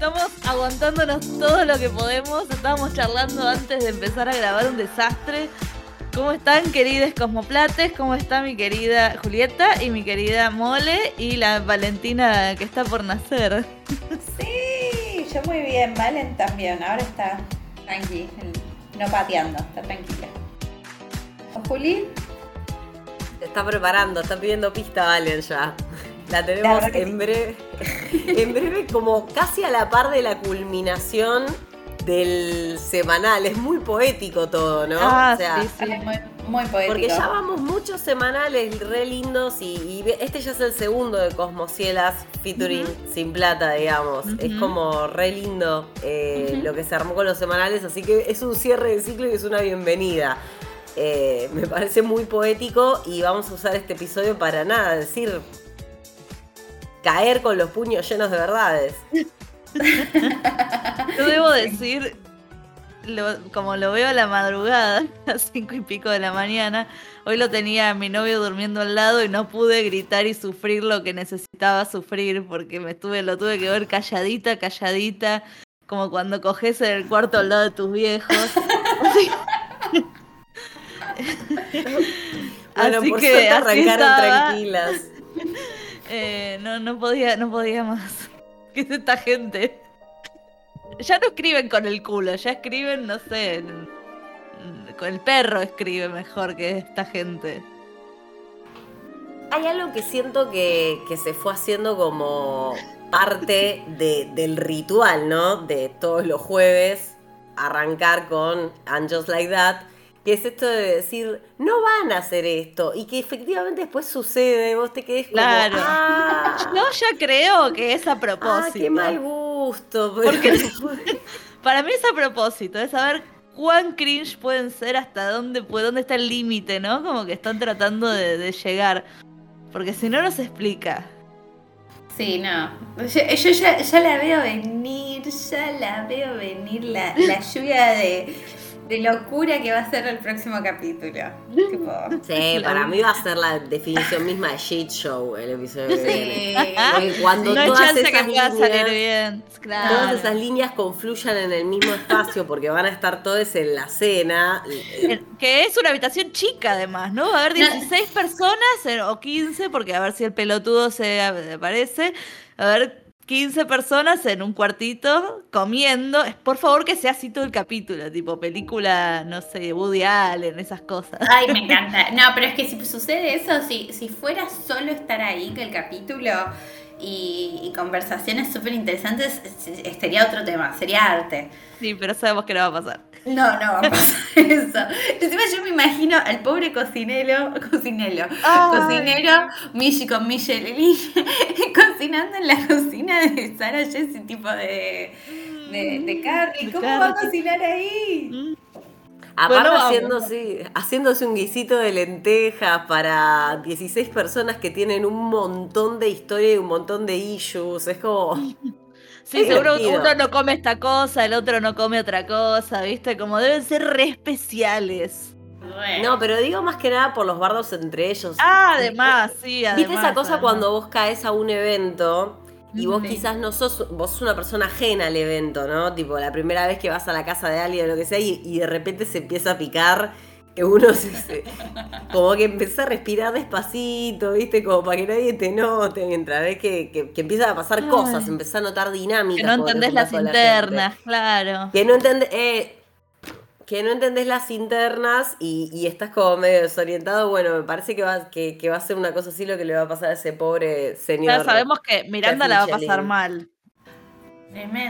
Estamos aguantándonos todo lo que podemos. Estábamos charlando antes de empezar a grabar un desastre. ¿Cómo están, queridas Cosmoplates? ¿Cómo está mi querida Julieta y mi querida Mole y la Valentina que está por nacer? Sí, yo muy bien. Valen también. Ahora está tranqui, no pateando, está tranquila. ¿O Juli? Se está preparando, está pidiendo pista Valen ya. La tenemos en breve. En breve, como casi a la par de la culminación del semanal. Es muy poético todo, ¿no? Ah, sí, sí. Muy, poético. Porque ya vamos muchos semanales re lindos y, este ya es el segundo de Cosmocielas featuring Sin Plata, digamos. Es como re lindo eh, lo que se armó con los semanales, así que es un cierre de ciclo y es una bienvenida. Eh, me parece muy poético y vamos a usar este episodio para nada, decir caer con los puños llenos de verdades. Yo debo decir, como lo veo a la madrugada, a cinco y pico de la mañana, hoy lo tenía mi novio durmiendo al lado y no pude gritar y sufrir lo que necesitaba sufrir porque me estuve, lo tuve que ver calladita, calladita, como cuando coges en el cuarto al lado de tus viejos. así que arrancaron tranquilas. Eh, no, no podía, no podía más. ¿Qué es esta gente? Ya no escriben con el culo, ya escriben, no sé, con el perro escribe mejor que esta gente. Hay algo que siento que, se fue haciendo como parte del ritual, ¿no? De todos los jueves arrancar con And Just Like That que es esto de decir, no van a hacer esto, y que efectivamente después sucede, vos te quedes como, claro. Ah". Yo ya creo que es a propósito. Ah, qué mal gusto. Porque para mí es a propósito, es saber cuán cringe pueden ser, hasta dónde, dónde está el límite, ¿no? Como que están tratando de, llegar. Porque si no, no se explica. Sí, no. Yo, ya, la veo venir, ya la veo venir la, la lluvia de de locura que va a ser el próximo capítulo. sí, para mí va a ser la definición misma de shit show el episodio sí. Cuando no todas esas que líneas, salir bien. Todas esas líneas confluyan en el mismo espacio porque van a estar todos en la cena. Que es una habitación chica además, ¿no? Va a haber 16 personas o 15 porque a ver si el pelotudo se aparece. A ver 15 personas en un cuartito comiendo. Por favor que sea así todo el capítulo, tipo película, no sé, Woody Allen, esas cosas. Ay, me encanta. No, pero es que si sucede eso, si, si fuera solo estar ahí que el capítulo y, conversaciones súper interesantes, sería otro tema, sería arte. Sí, pero sabemos que no va a pasar. No, no va a pasar eso. Encima yo me imagino al pobre cocinero, cocinero, cocinero, Michi con Michelle cocinando en la cocina de Sara Jessie, tipo de, de, de Carly. ¿Cómo va a cocinar ahí? Mm. Aparte haciéndose, haciéndose un guisito de lentejas para 16 personas que tienen un montón de historia y un montón de issues. Es como... Sí, seguro uno no come esta cosa, el otro no come otra cosa, ¿viste? Como deben ser re especiales. No, pero digo más que nada por los bardos entre ellos. Ah, además, sí, además. ¿Viste esa cosa cuando vos caes a un evento y vos quizás no sos, vos sos una persona ajena al evento, ¿no? Tipo, la primera vez que vas a la casa de alguien o lo que sea y de repente se empieza a picar que uno se, como que empieza a respirar despacito, ¿viste? Como para que nadie te note mientras ves que, que, empiezan a pasar cosas, empezás a notar dinámicas. Que no entendés las internas, claro. Que no entendés, eh, que no entendés las internas y, estás como medio desorientado, bueno, me parece que va, que, va a ser una cosa así lo que le va a pasar a ese pobre señor. Ya sabemos que Miranda la va a pasar mal.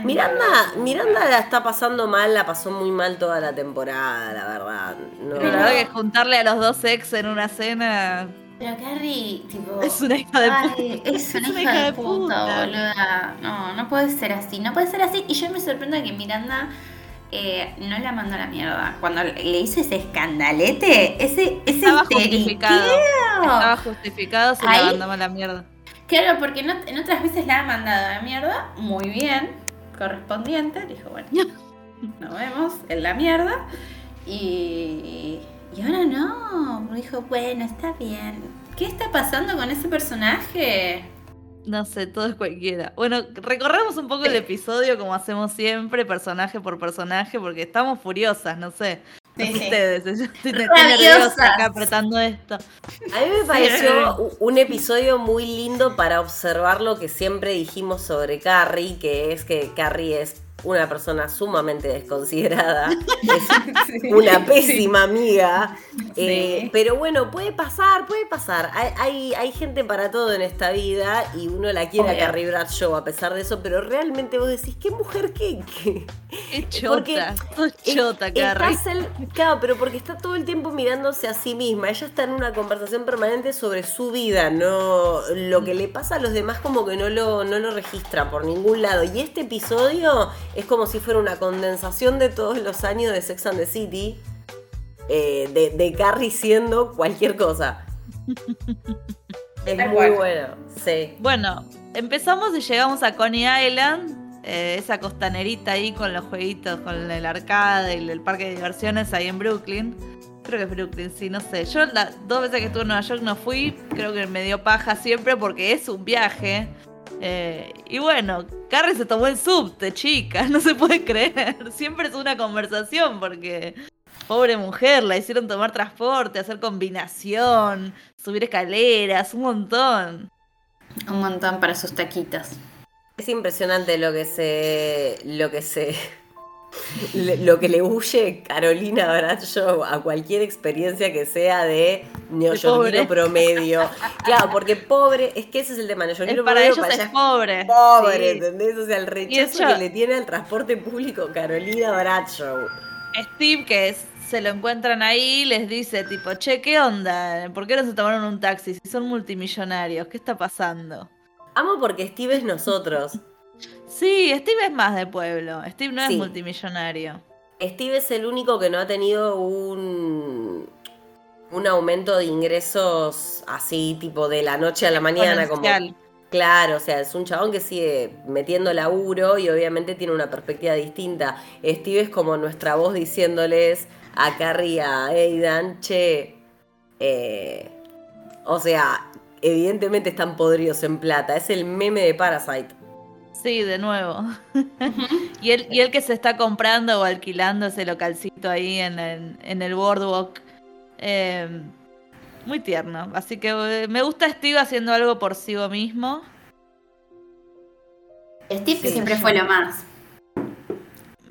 Miranda, Miranda la está pasando mal, la pasó muy mal toda la temporada, la verdad. No, la verdad que juntarle a los dos ex en una cena. Pero Carrie, tipo. Es una hija de puta. Es una, hija, de puta, boluda. No, no puede ser así. No puede ser así. Y yo me sorprendo que Miranda eh, no la mandó a la mierda. Cuando le hice ese escandalete, ese, ese Estaba justificado. Estaba justificado, se la mandamos a la mierda. Claro, porque en otras veces la ha mandado a la mierda, muy bien, correspondiente, dijo, bueno, nos vemos en la mierda. Y, y ahora no, dijo, bueno, está bien. ¿Qué está pasando con ese personaje? No sé, todo es cualquiera. Bueno, recorremos un poco el episodio como hacemos siempre, personaje por personaje, porque estamos furiosas, no sé. ustedes, yo estoy nerviosa acá apretando esto. A mí me pareció un episodio muy lindo para observar lo que siempre dijimos sobre Carrie, que es que Carrie es una persona sumamente desconsiderada, es una pésima amiga. Eh, pero bueno, puede pasar, puede pasar. Hay, hay, gente para todo en esta vida y uno la quiere a Carrie Bradshaw a pesar de eso, pero realmente vos decís, ¿qué mujer qué? qué? Es chota, chota, Carrie. claro, pero porque está todo el tiempo mirándose a sí misma. Ella está en una conversación permanente sobre su vida, no lo que le pasa a los demás como que no lo, no lo registra por ningún lado. Y este episodio es como si fuera una condensación de todos los años de Sex and the City, eh, de, Carrie siendo cualquier cosa. es muy bueno, sí. Bueno, empezamos y llegamos a Coney Island. Eh, esa costanerita ahí con los jueguitos, con el arcade y el parque de diversiones ahí en Brooklyn. Creo que es Brooklyn, sí, no sé. Yo las dos veces que estuve en Nueva York no fui, creo que me dio paja siempre porque es un viaje. Eh, y bueno, Carrie se tomó el subte, chica, no se puede creer. Siempre es una conversación porque pobre mujer, la hicieron tomar transporte, hacer combinación, subir escaleras, un montón. Un montón para sus taquitas. Es impresionante lo que se. lo que se lo que le huye Carolina Bradshaw a cualquier experiencia que sea de neoyorquino promedio. Claro, porque pobre, es que ese es el tema, neoyorquino para ellos es pobre. Pobre, ¿entendés? O sea, el rechazo que le tiene al transporte público Carolina Bradshaw. Steve, que se lo encuentran ahí, les dice tipo, che, ¿qué onda? ¿Por qué no se tomaron un taxi si son multimillonarios? ¿Qué está pasando? Amo porque Steve es nosotros. Sí, Steve es más de pueblo. Steve no es multimillonario. Steve es el único que no ha tenido un, un aumento de ingresos así, tipo de la noche a la mañana. Como, claro, o sea, es un chabón que sigue metiendo laburo y obviamente tiene una perspectiva distinta. Steve es como nuestra voz diciéndoles a Carrie, a Aidan, che, eh, o sea, evidentemente están podridos en plata. Es el meme de Parasite. Sí, de nuevo. y, él, y el que se está comprando o alquilando ese localcito ahí en el, en el boardwalk. Eh, muy tierno. Así que eh, me gusta Steve haciendo algo por sí mismo. Steve siempre fue lo más.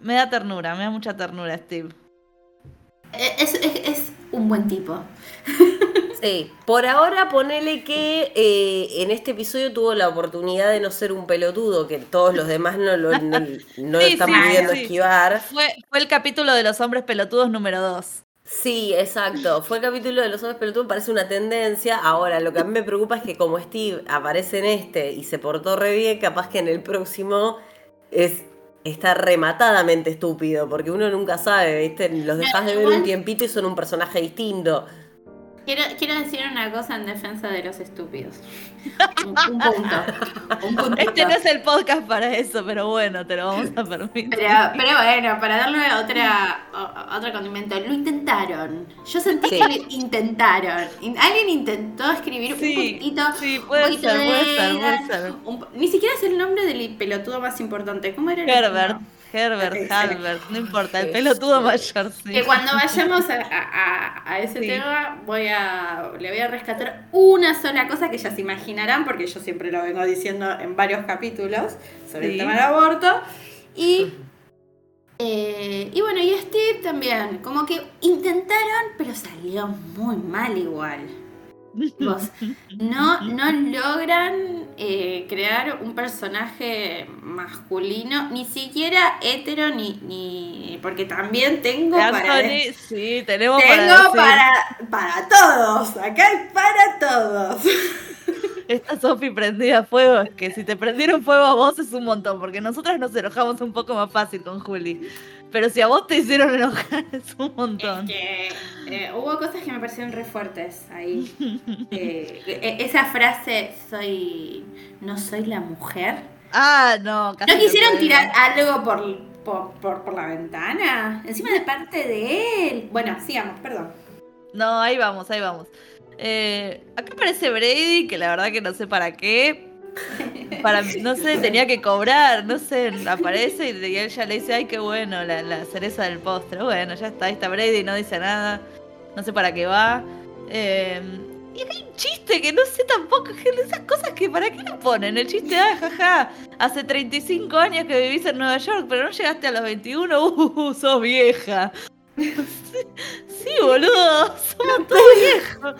Me da ternura, me da mucha ternura Steve. Eh, es, es un buen tipo. Sí, por ahora ponele que eh, en este episodio tuvo la oportunidad de no ser un pelotudo, que todos los demás no lo, no, están pudiendo esquivar. Fue, fue el capítulo de los hombres pelotudos número 2. Sí, exacto. Fue el capítulo de los hombres pelotudos, parece una tendencia. Ahora, lo que a mí me preocupa es que como Steve aparece en este y se portó re bien, capaz que en el próximo es está rematadamente estúpido, porque uno nunca sabe, ¿viste? Los dejas de ver un tiempito y son un personaje distinto. Quiero, quiero decir una cosa en defensa de los estúpidos. Un, punto. este no es el podcast para eso, pero bueno, te lo vamos a permitir. Pero, bueno, para darle otra, otro condimento, lo intentaron. Yo sentí que lo intentaron. Alguien intentó escribir un puntito. Sí, puede ser, puede ser, puede ser. ni siquiera es el nombre del pelotudo más importante. ¿Cómo era el Herbert. Herbert, Halbert, no importa, el pelotudo mayor, sí. Que cuando vayamos a, ese tema, voy a, le voy a rescatar una sola cosa que ya se imaginarán, porque yo siempre lo vengo diciendo en varios capítulos sobre el tema del aborto. Y, eh, y bueno, y Steve también, como que intentaron, pero salió muy mal igual no, no logran eh, crear un personaje masculino, ni siquiera hetero, ni, ni porque también tengo para. Sí, tenemos tengo para, para, todos, acá hay para todos. Esta Sofi prendida a fuego, es que si te prendieron fuego a vos es un montón, porque nosotras nos enojamos un poco más fácil con Juli. Pero si a vos te hicieron enojar, es un montón. Es que eh, hubo cosas que me parecieron re fuertes ahí. Eh, e, esa frase, soy. No soy la mujer. Ah, no, casi ¿No quisieron tirar algo por, por, por, la ventana? Encima de parte de él. Bueno, sigamos, perdón. No, ahí vamos, ahí vamos. Eh, acá aparece Brady, que la verdad que no sé para qué. Para, no sé, tenía que cobrar, no sé, aparece y ella le dice, ay, qué bueno, la, la cereza del postre. Bueno, ya está, ahí está Brady, no dice nada, no sé para qué va. Eh, y hay un chiste que no sé tampoco, esas cosas que para qué lo ponen. El chiste, ah, jaja, hace 35 años que vivís en Nueva York, pero no llegaste a los 21, uh, sos vieja. Sí, boludo, somos todos viejos.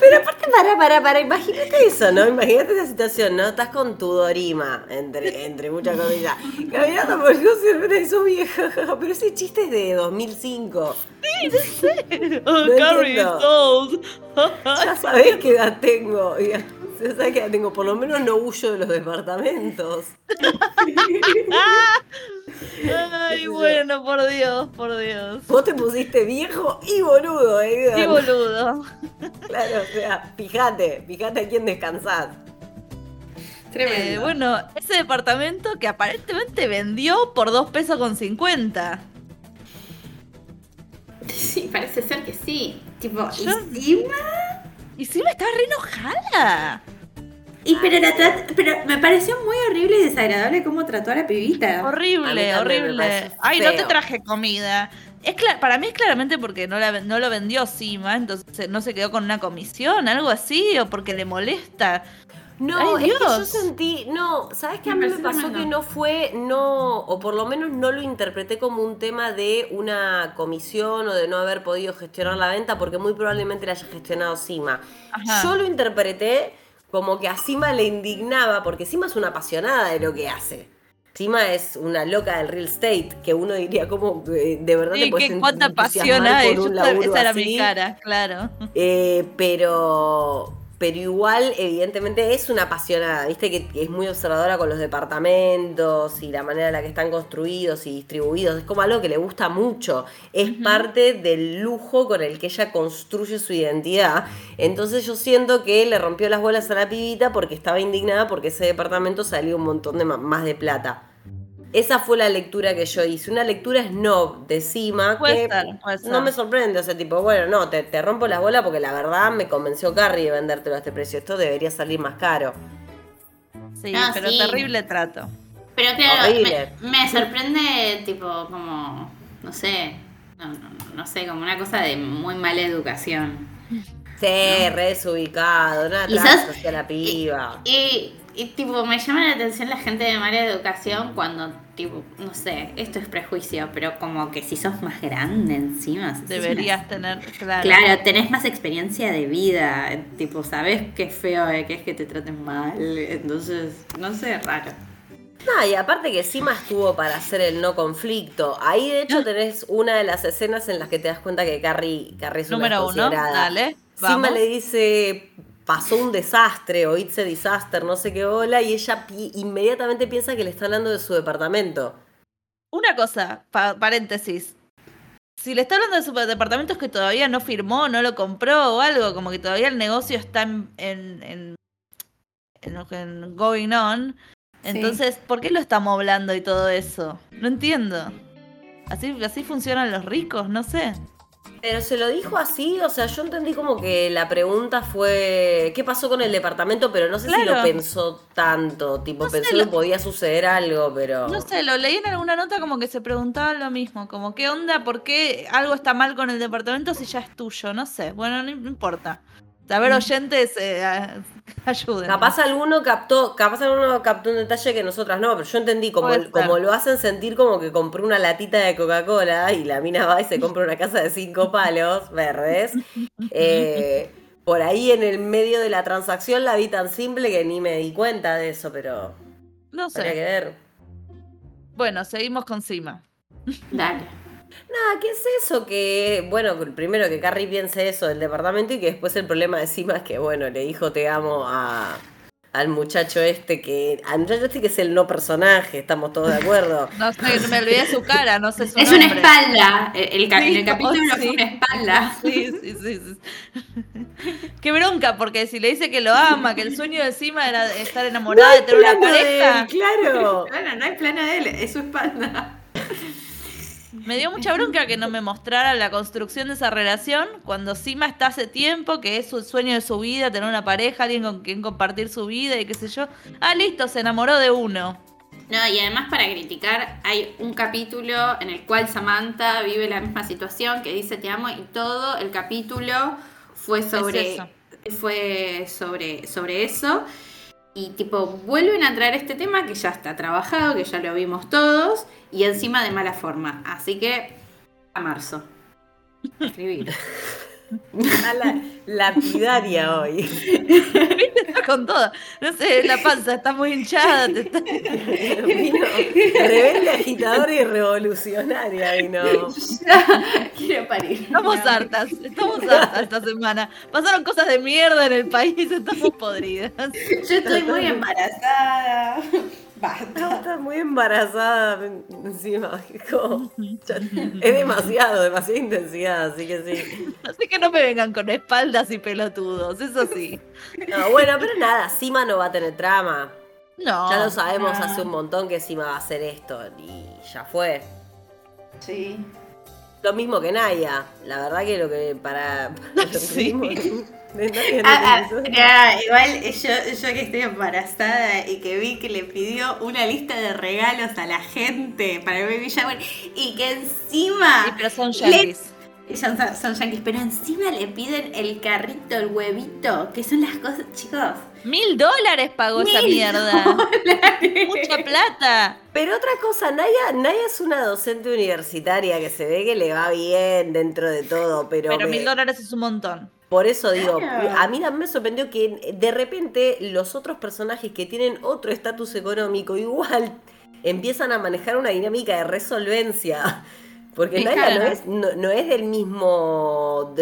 Pero aparte, para, para, para, imagínate eso, ¿no? Imagínate esa situación, ¿no? Estás con tu Dorima, entre, entre muchas comillas, caminando por siempre sos vieja, pero ese chiste es de 2005. Sí, no sé. Oh, Carrie is old. Ya sabés qué edad tengo. Qué edad tengo, por lo menos no huyo de los departamentos. Ay, bueno, por Dios, por Dios. Vos te pusiste viejo y boludo, eh. Y boludo. Claro, o sea, fíjate, fíjate a quién descansás. Eh, bueno, ese departamento que aparentemente vendió por 2 pesos con 50. Sí, parece ser que sí. Tipo, ¿y Sima? Y Sima estaba re enojada. Y pero, pero me pareció muy horrible y desagradable cómo trató a la pibita. Horrible, horrible. Ay, no te traje comida. Es para mí es claramente porque no, la, no lo vendió Sima, entonces no se quedó con una comisión, algo así, o porque le molesta. No, es que yo sentí, no, ¿sabes qué? A mí me pasó que no fue, no, o por lo menos no lo interpreté como un tema de una comisión o de no haber podido gestionar la venta, porque muy probablemente la haya gestionado Sima. Yo lo interpreté como que a Sima le indignaba, porque Sima es una apasionada de lo que hace. Sima es una loca del real estate, que uno diría como de verdad sí, te puedes cuánta pasión hay, esa era mi cara, claro. Eh, pero pero igual evidentemente es una apasionada, viste que, es muy observadora con los departamentos y la manera en la que están construidos y distribuidos, es como algo que le gusta mucho, es parte del lujo con el que ella construye su identidad, entonces yo siento que le rompió las bolas a la pibita porque estaba indignada porque ese departamento salió un montón de más de plata. Esa fue la lectura que yo hice. Una lectura snob de Cima que no me sorprende. O sea, tipo, bueno, no, te, te rompo la bola porque la verdad me convenció Carrie de vendértelo a este precio. Esto debería salir más caro. Sí, pero terrible trato. Pero claro, me, sorprende, tipo, como, no sé, no, sé, como una cosa de muy mala educación. Sí, ¿no? re desubicado, nada hacia la piba. y y tipo, me llama la atención la gente de mala educación cuando, tipo, no sé, esto es prejuicio, pero como que si sos más grande encima. Deberías tener, claro. Claro, tenés más experiencia de vida, tipo, sabes qué feo es que es que te traten mal, entonces, no sé, raro. No, y aparte que Sima estuvo para hacer el no conflicto. Ahí de hecho tenés una de las escenas en las que te das cuenta que Carrie, Carrie es Número una uno, dale. Sima le dice, pasó un desastre o it's a disaster, no sé qué bola, y ella inmediatamente piensa que le está hablando de su departamento. Una cosa, paréntesis. Si le está hablando de su departamento es que todavía no firmó, no lo compró o algo, como que todavía el negocio está en, en, en, going on. Entonces, ¿por qué lo estamos hablando y todo eso? No entiendo. Así, así funcionan los ricos, no sé. Pero se lo dijo así, o sea, yo entendí como que la pregunta fue ¿qué pasó con el departamento? Pero no sé si lo pensó tanto, tipo, pensó que podía suceder algo, pero... No sé, lo leí en alguna nota como que se preguntaba lo mismo, como ¿qué onda? ¿Por qué algo está mal con el departamento si ya es tuyo? No sé, bueno, no importa. A ver, mm. oyentes, eh, ayuden. Capaz alguno captó, capaz alguno captó un detalle que nosotras no, pero yo entendí como, como lo hacen sentir como que compró una latita de Coca-Cola y la mina va y se compra una casa de cinco palos verdes. Eh, por ahí en el medio de la transacción la vi tan simple que ni me di cuenta de eso, pero. No sé. que ver. Bueno, seguimos con Cima. Dale. Nada, ¿qué es eso? Que, bueno, primero que Carrie piense eso del departamento y que después el problema de Sima es que, bueno, le dijo te amo a, al muchacho este que. Al muchacho este que es el no personaje, estamos todos de acuerdo. no sé, me olvidé su cara, no sé su Es una espalda. El, el capítulo es una espalda. Sí, sí, sí, sí. Qué bronca, porque si le dice que lo ama, que el sueño de Sima era estar enamorada de tener una pareja. claro. Bueno, no hay plano de él, es su espalda. Me dio mucha bronca que no me mostrara la construcción de esa relación cuando Sima está hace tiempo, que es su sueño de su vida, tener una pareja, alguien con quien compartir su vida y qué sé yo. Ah, listo, se enamoró de uno. No, y además para criticar hay un capítulo en el cual Samantha vive la misma situación, que dice te amo y todo el capítulo fue sobre fue sobre sobre eso y tipo vuelven a traer este tema que ya está trabajado, que ya lo vimos todos y encima de mala forma. Así que a marzo. Escribir. A la lapidaria hoy. Está con todo. No sé, la panza está muy hinchada. Te está... rebelde, agitadora y revolucionaria. Y no. Quiero parir. Estamos hartas. Estamos hartas esta semana. Pasaron cosas de mierda en el país. Estamos podridas. Yo estoy muy embarazada. Estás muy embarazada encima. es demasiado, demasiada intensidad, así que sí. Así que no me vengan con espaldas y pelotudos, eso sí. No, bueno, pero nada, Sima no va a tener trama. No. Ya lo sabemos hace un montón que Sima va a hacer esto y ya fue. Sí. Lo mismo que Naya. La verdad que lo que para. sí. Ah, ah, igual yo, yo que estoy embarazada y que vi que le pidió una lista de regalos a la gente para el baby shower y que encima. Sí, pero son yankees. Son, son yankees, pero encima le piden el carrito, el huevito, que son las cosas, chicos. Mil dólares pagó esa mierda. Mucha plata. Pero otra cosa, Naya, Naya es una docente universitaria que se ve que le va bien dentro de todo, pero. Pero mil dólares es un montón. Por eso digo, a mí también me sorprendió que de repente los otros personajes que tienen otro estatus económico igual empiezan a manejar una dinámica de resolvencia. Porque Naya no es, no, es del mismo.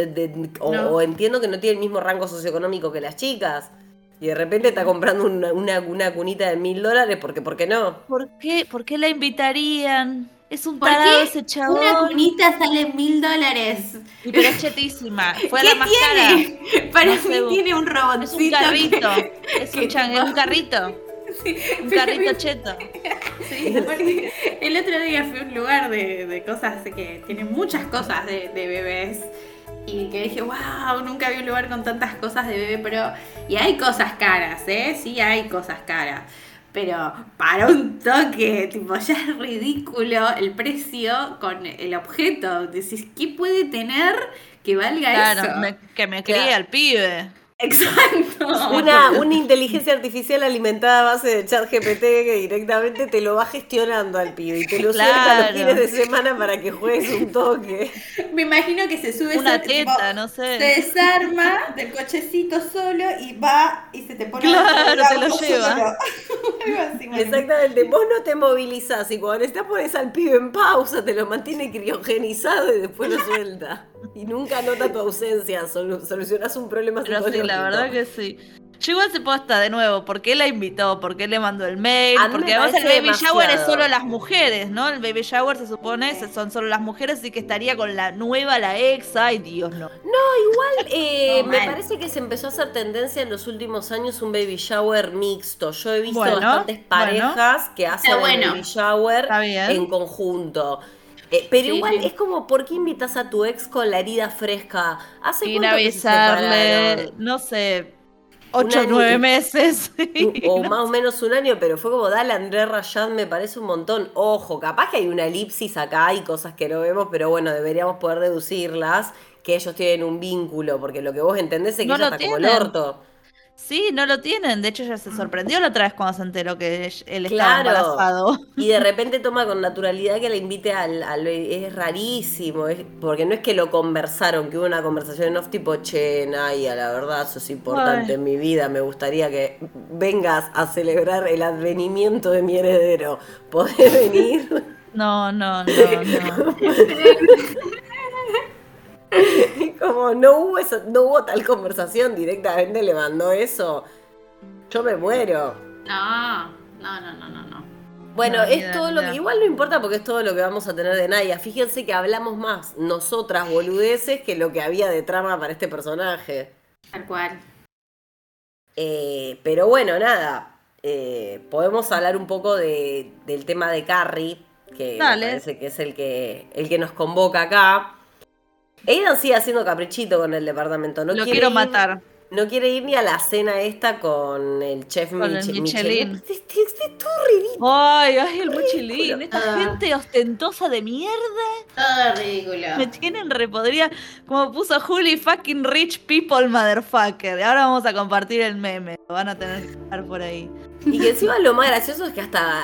o, entiendo que no tiene el mismo rango socioeconómico que las chicas. Y de repente está comprando una, una, cunita de mil dólares, porque ¿por qué no? ¿Por qué? ¿Por qué la invitarían? Es un tarado ese chabón. Una cunita sale mil dólares. Y pero es chetísima. Fue la más tiene? cara. Para mí tiene un robotcito. Es un carrito. Es un, chan, es un carrito. Sí, un carrito cheto. Sí, el otro día fui a un lugar de, de cosas que tiene muchas cosas de, de bebés y que dije, wow, nunca vi un lugar con tantas cosas de bebé, pero... Y hay cosas caras, ¿eh? Sí, hay cosas caras pero para un toque, tipo, ya es ridículo el precio con el objeto. Decís, ¿qué puede tener que valga eso? Claro, que me críe al pibe. Exacto. Una, una inteligencia artificial alimentada a base de chat GPT que directamente te lo va gestionando al pibe y te lo claro. los fines de semana para que juegues un toque. Me imagino que se sube una teta, no sé. Se desarma del cochecito solo y va y se te pone Claro, te lo lleva. Exactamente. Vos no te movilizás y cuando estás pones al pibe en pausa, te lo mantiene criogenizado y después lo suelta. Y nunca nota tu ausencia, solucionas un problema sí, la verdad que sí. Yo igual se posta de nuevo, ¿por qué la invitó? ¿Por qué le mandó el mail? Porque además el baby shower es solo las mujeres, ¿no? El baby shower se supone son solo las mujeres, así que estaría con la nueva, la ex, ay Dios, no. No, igual eh, me parece que se empezó a hacer tendencia en los últimos años un baby shower mixto. Yo he visto bastantes parejas que hacen el baby shower en conjunto. Eh, pero igual es como, ¿por qué invitas a tu ex con la herida fresca? Hace Sin avisarle, no sé, ocho o nueve meses. o más o menos un año, pero fue como, dale, André Rayad, me parece un montón. Ojo, capaz que hay una elipsis acá, hay cosas que no vemos, pero bueno, deberíamos poder deducirlas, que ellos tienen un vínculo, porque lo que vos entendés es que ella está como el orto. Sí, no lo tienen. De hecho, ya se sorprendió la otra vez cuando se enteró que él estaba embarazado. Y de repente toma con naturalidad que le invite al. es rarísimo, porque no es que lo conversaron, que hubo una conversación en off tipo, che, Naya, la verdad, eso es importante en mi vida. Me gustaría que vengas a celebrar el advenimiento de mi heredero. ¿Podés venir? No, no, no, no. Como no hubo eso, no hubo tal conversación, directamente le mandó eso. Yo me muero. No, no, no, no, no. Bueno, es todo lo que. Igual no importa porque es todo lo que vamos a tener de Naya. Fíjense que hablamos más nosotras boludeces que lo que había de trama para este personaje. Tal cual. Eh, pero bueno, nada. Eh, podemos hablar un poco de, del tema de Carrie que parece que es el que, el que nos convoca acá. Aidan sigue haciendo caprichito con el departamento. No Lo quiero matar. No quiere ir ni a la cena esta con el chef con Michelin. Es, todo ridículo. Ay, ay, el Michelin. Esta gente ostentosa de mierda. Todo ridículo. Me tienen repodrida. Como puso Juli, fucking rich people, motherfucker. Ahora vamos a compartir el meme. Lo van a tener que estar por ahí. Y que encima lo más gracioso es que hasta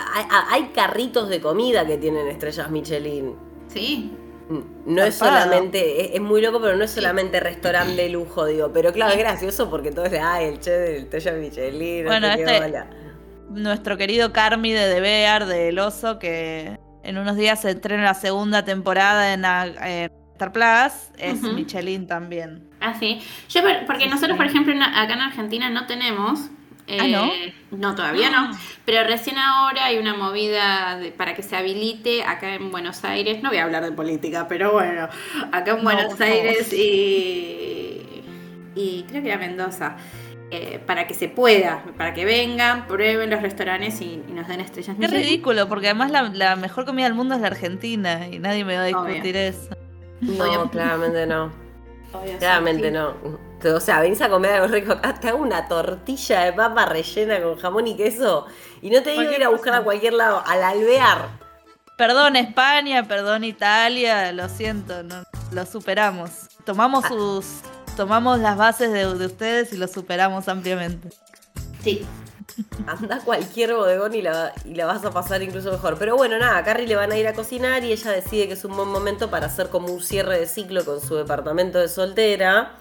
hay carritos de comida que tienen estrellas Michelin. Sí. No es solamente, es, muy loco, pero no es solamente restaurante de lujo, digo. Pero claro, es gracioso porque todos le, ay, el chef del Toya Michelin. Bueno, este, nuestro querido Carmi de The Bear, de El Oso, que en unos días se estrena la segunda temporada en, Star Plus, es Michelin también. Ah, sí. Yo, porque nosotros, por ejemplo, acá en Argentina no tenemos ¿Ah, no? Eh, no, todavía no. Ah. Pero recién ahora hay una movida para que se habilite acá en Buenos Aires. No voy a hablar de política, pero bueno, acá en Buenos Aires y, y creo que era Mendoza. Eh, para que se pueda, para que vengan, prueben los restaurantes y, nos den estrellas. Es ridículo, porque además la, mejor comida del mundo es la Argentina y nadie me va a discutir eso. No, claramente no. claramente no. O sea, venís a comer algo rico acá, te hago una tortilla de papa rellena con jamón y queso y no te digo ir a buscar a cualquier lado, al alvear. Perdón España, perdón Italia, lo siento, no, lo superamos. Tomamos ah. sus, tomamos las bases de, ustedes y lo superamos ampliamente. Sí. Anda cualquier bodegón y la, y la vas a pasar incluso mejor. Pero bueno, nada, a Carrie le van a ir a cocinar y ella decide que es un buen momento para hacer como un cierre de ciclo con su departamento de soltera.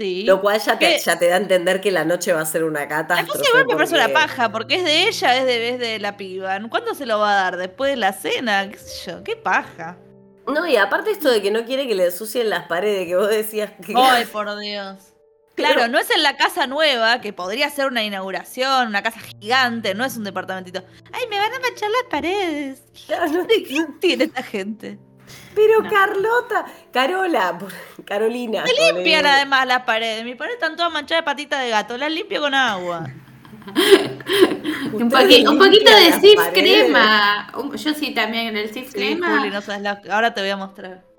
Lo cual ya te, ya te da a entender que la noche va a ser una catástrofe. Después igual me parece una paja, porque es de ella, es de vez de la piba. ¿Cuándo se lo va a dar? ¿Después de la cena? ¿Qué sé yo? ¿Qué paja? No, y aparte esto de que no quiere que le ensucien las paredes, que vos decías que... Ay, por Dios. Claro, no es en la casa nueva, que podría ser una inauguración, una casa gigante, no es un departamentito. Ay, me van a manchar las paredes. ¿De qué tiene esta gente? Pero Carlota, Carola, Carolina. Me limpian además las paredes. Mi pared están todas manchadas de patitas de gato. Las limpio con agua. un, poquito de Sif crema. Yo sí también en el Sif crema. ahora te voy a mostrar.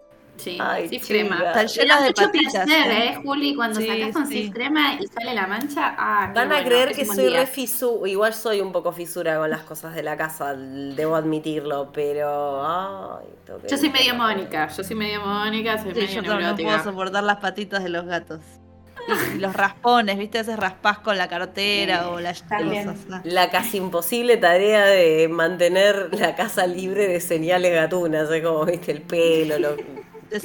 Sí, Ay, crema. Están llenas de patitas. Placer, ¿eh? Juli, cuando sacas con sí. crema y sale la mancha. Ah, Van a creer que soy re fisura. Igual soy un poco fisura con las cosas de la casa, debo admitirlo, pero. Ay, yo soy medio Mónica. Yo soy medio Mónica, soy medio yo no puedo soportar las patitas de los gatos. Y los raspones, ¿viste? Ese raspás con la cartera o las cosas. La casi imposible tarea de mantener la casa libre de señales gatunas, ¿eh? como viste el pelo, es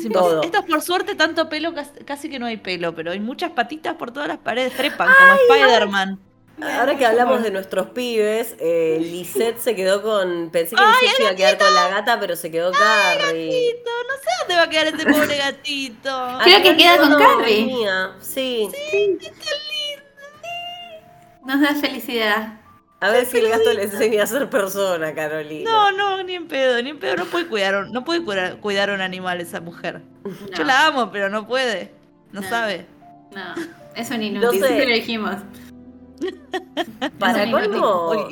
por suerte tanto pelo, casi que no hay pelo, pero hay muchas patitas por todas las paredes, trepan como Spider-Man. Ahora que hablamos de nuestros pibes, eh, Lisette se quedó con. Pensé que Lisette iba a quedar con la gata, pero se quedó Ay, gatito, no sé dónde va a quedar ese pobre gatito. Creo que queda con Carrie. Sí. Sí, está lindo. Nos da felicidad. A ver si el gato le enseña a ser persona, Carolina. No, no, ni en pedo, ni en pedo. No puede cuidar, no puede cuidar, un animal esa mujer. Yo la amo, pero no puede. No, sabe. No, es un inútil, no sé. lo dijimos. Para colmo,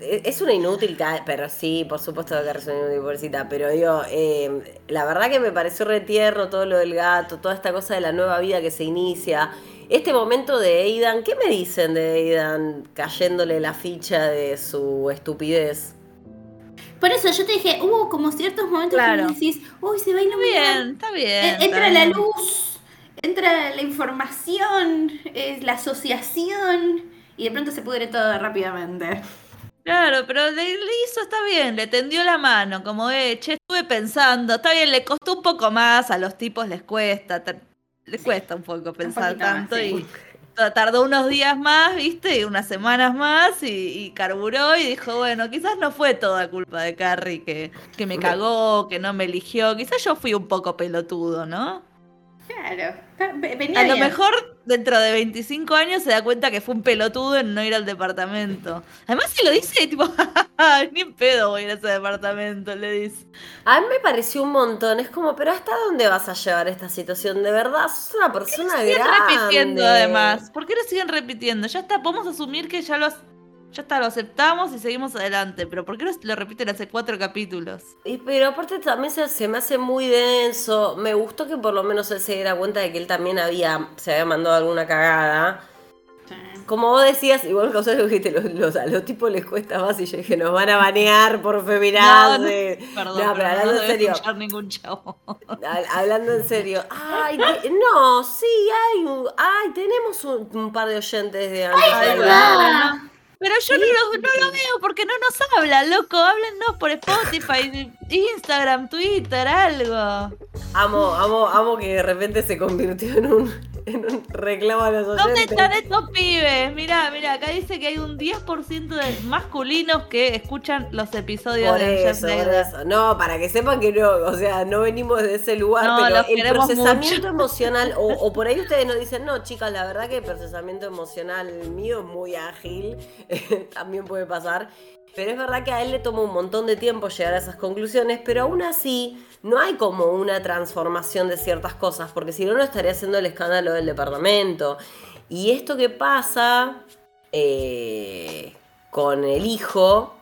es una inútil, pero sí, por supuesto que es una inútil, pobrecita. Pero digo, eh, la verdad que me pareció retierno todo lo del gato, toda esta cosa de la nueva vida que se inicia. Este momento de Aidan, ¿qué me dicen de Aidan cayéndole la ficha de su estupidez? Por eso yo te dije, hubo como ciertos momentos claro. que decís, uy, se va a iluminar. Bien, está bien. entra la luz, entra la información, es la asociación, y de pronto se pudre todo rápidamente. Claro, pero le, hizo, está bien, le tendió la mano, como, eh, che, estuve pensando, está bien, le costó un poco más, a los tipos les cuesta, le cuesta un poco pensar tanto y tardó unos días más, viste, unas semanas más y, carburó y dijo, bueno, quizás no fue toda culpa de Carrie que, que me cagó, que no me eligió, quizás yo fui un poco pelotudo, ¿no? Claro, venía A lo mejor dentro de 25 años se da cuenta que fue un pelotudo en no ir al departamento. Además se lo dice, tipo, ni en pedo voy a ir a ese departamento, le dice. A mí me pareció un montón, es como, pero ¿hasta dónde vas a llevar esta situación? De verdad, sos una persona ¿Por qué lo repitiendo además? ¿Por qué lo siguen repitiendo? Ya está, podemos asumir que ya lo has ya está, lo aceptamos y seguimos adelante. Pero ¿por qué no lo repiten hace cuatro capítulos? Y, pero aparte también se, me hace muy denso. Me gustó que por lo menos él se diera cuenta de que él también había, se había mandado alguna cagada. Como vos decías, igual que vos dijiste, los, a los tipos les cuesta más y yo dije, nos van a banear por feminazi. No, perdón, no, pero hablando en serio. Ningún chavo. Hablando en serio. Ay, no, sí, hay, ay, tenemos un, par de oyentes de antes. Ay, pero yo no lo, no lo, veo porque no nos habla, loco. Háblennos por Spotify, Instagram, Twitter, algo. Amo, amo, amo que de repente se convirtió en un en un reclamo a los oyentes. ¿Dónde están estos pibes? Mirá, mirá, acá dice que hay un 10% de masculinos que escuchan los episodios de eso, Jeff No, para que sepan que no, o sea, no venimos de ese lugar, pero el procesamiento emocional, o, o, por ahí ustedes nos dicen, no, chicas, la verdad que el procesamiento emocional mío es muy ágil, también puede pasar. Pero es verdad que a él le tomó un montón de tiempo llegar a esas conclusiones, pero aún así no hay como una transformación de ciertas cosas, porque si no, no estaría haciendo el escándalo del departamento. Y esto que pasa eh, con el hijo,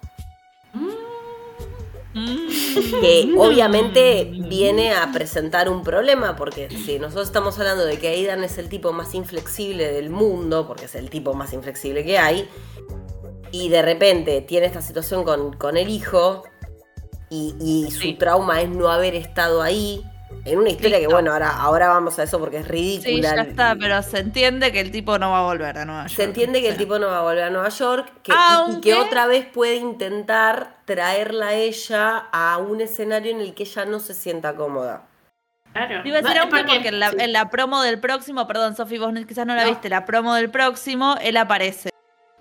que obviamente viene a presentar un problema, porque si nosotros estamos hablando de que Aidan es el tipo más inflexible del mundo, porque es el tipo más inflexible que hay, y de repente tiene esta situación con, el hijo y, su trauma es no haber estado ahí. En una historia que, bueno, ahora, ahora vamos a eso porque es ridícula. Sí, ya está, pero se entiende que el tipo no va a volver a Nueva York. Se entiende que el tipo no va a volver a Nueva York que, y, que otra vez puede intentar traerla a ella a un escenario en el que ella no se sienta cómoda. Claro. Iba a decir aunque porque, en, la, promo del próximo, perdón, Sofi, vos quizás no la viste, la promo del próximo, él aparece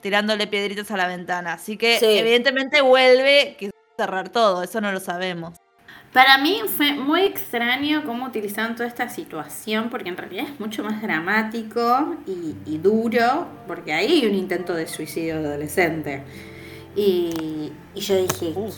tirándole piedritas a la ventana. Así que evidentemente vuelve a cerrar todo, eso no lo sabemos. Para mí fue muy extraño cómo utilizaron toda esta situación, porque en realidad es mucho más dramático y, duro, porque ahí hay un intento de suicidio de adolescente. Y, yo dije, ¿qué?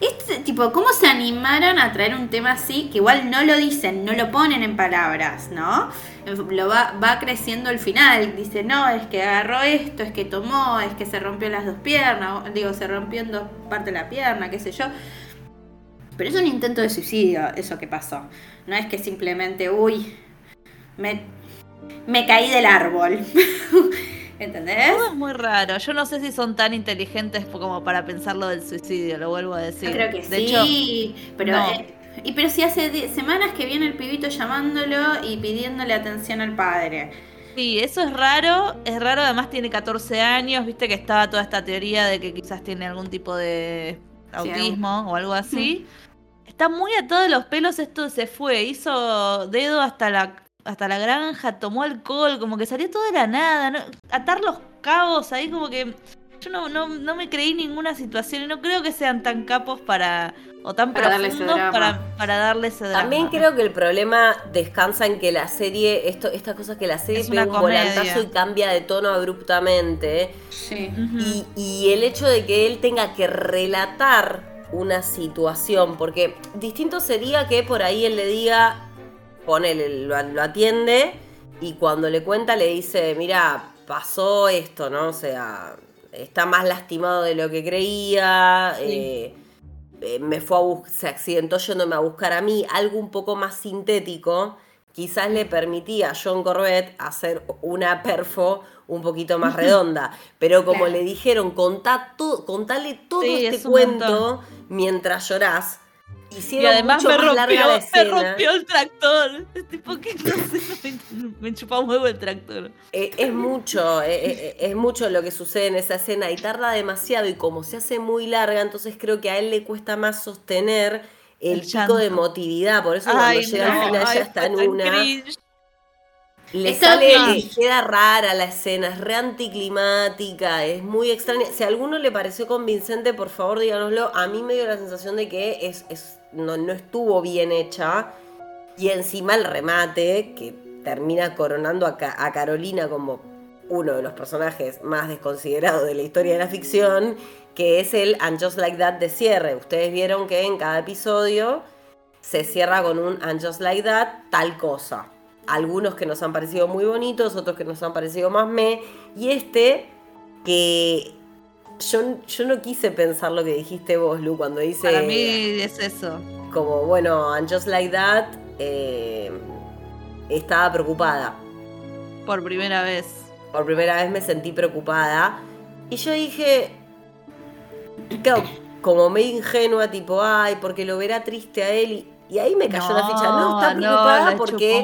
Este, tipo, ¿cómo se animaron a traer un tema así? Que igual no lo dicen, no lo ponen en palabras, ¿no? Lo va, va creciendo al final. Dice, no, es que agarró esto, es que tomó, es que se rompió las dos piernas, digo, se rompió en dos partes de la pierna, qué sé yo. Pero es un intento de suicidio eso que pasó. No es que simplemente, uy, me, me caí del árbol. ¿Entendés? Todo es muy raro. Yo no sé si son tan inteligentes como para pensar lo del suicidio, lo vuelvo a decir. Yo creo que sí, pero, eh, y, pero si hace semanas que viene el pibito llamándolo y pidiéndole atención al padre. Sí, eso es raro. Es raro, además tiene 14 años. Viste que estaba toda esta teoría de que quizás tiene algún tipo de autismo o algo así. Está muy a todos los pelos. Esto se fue. Hizo dedo hasta la hasta la granja, tomó alcohol, como que salió todo de la nada. Atar los cabos ahí, como que yo no, no, no, me creí ninguna situación y no creo que sean tan capos para o tan para profundos para, para, darle ese drama. También creo que el problema descansa en que la serie, esto, esta cosa que la serie pega un volantazo y cambia de tono abruptamente. Sí. y, y el hecho de que él tenga que relatar una situación, porque distinto sería que por ahí él le diga, pone, lo, atiende y cuando le cuenta le dice, mira, pasó esto, ¿no? O sea, está más lastimado de lo que creía, eh, eh, me fue a se accidentó yéndome a buscar a mí, algo un poco más sintético, quizás le permitía a John Corbett hacer una perfo un poquito más redonda, pero como le dijeron, contá contale todo este cuento mientras llorás, y además me rompió, me rompió el tractor. Tipo, ¿qué no me, chupa un huevo el tractor. Eh, es mucho, eh, eh, es mucho lo que sucede en esa escena y tarda demasiado y como se hace muy larga, entonces creo que a éle le cuesta más sostener el, pico de emotividad. Por eso cuando llega al final ya está en una... Le sale, le queda rara la escena, es re anticlimática, es muy extraña. Si a alguno le pareció convincente, por favor díganoslo. A mí me dio la sensación de que es, es no, no estuvo bien hecha. Y encima el remate, que termina coronando a, Carolina como uno de los personajes más desconsiderados de la historia de la ficción, que es el And Just Like That de cierre. Ustedes vieron que en cada episodio se cierra con un And Just Like That tal cosa algunos que nos han parecido muy bonitos, otros que nos han parecido más me, y este que yo, yo no quise pensar lo que dijiste vos, Lu, cuando dice. Para mí es eso. Como, bueno, and just like that, eh, estaba preocupada. Por primera vez. Por primera vez me sentí preocupada. Y yo dije. Claro, como medio ingenua, tipo, ay, porque lo verá triste a él. Y, y ahí me cayó la ficha. No, está preocupada porque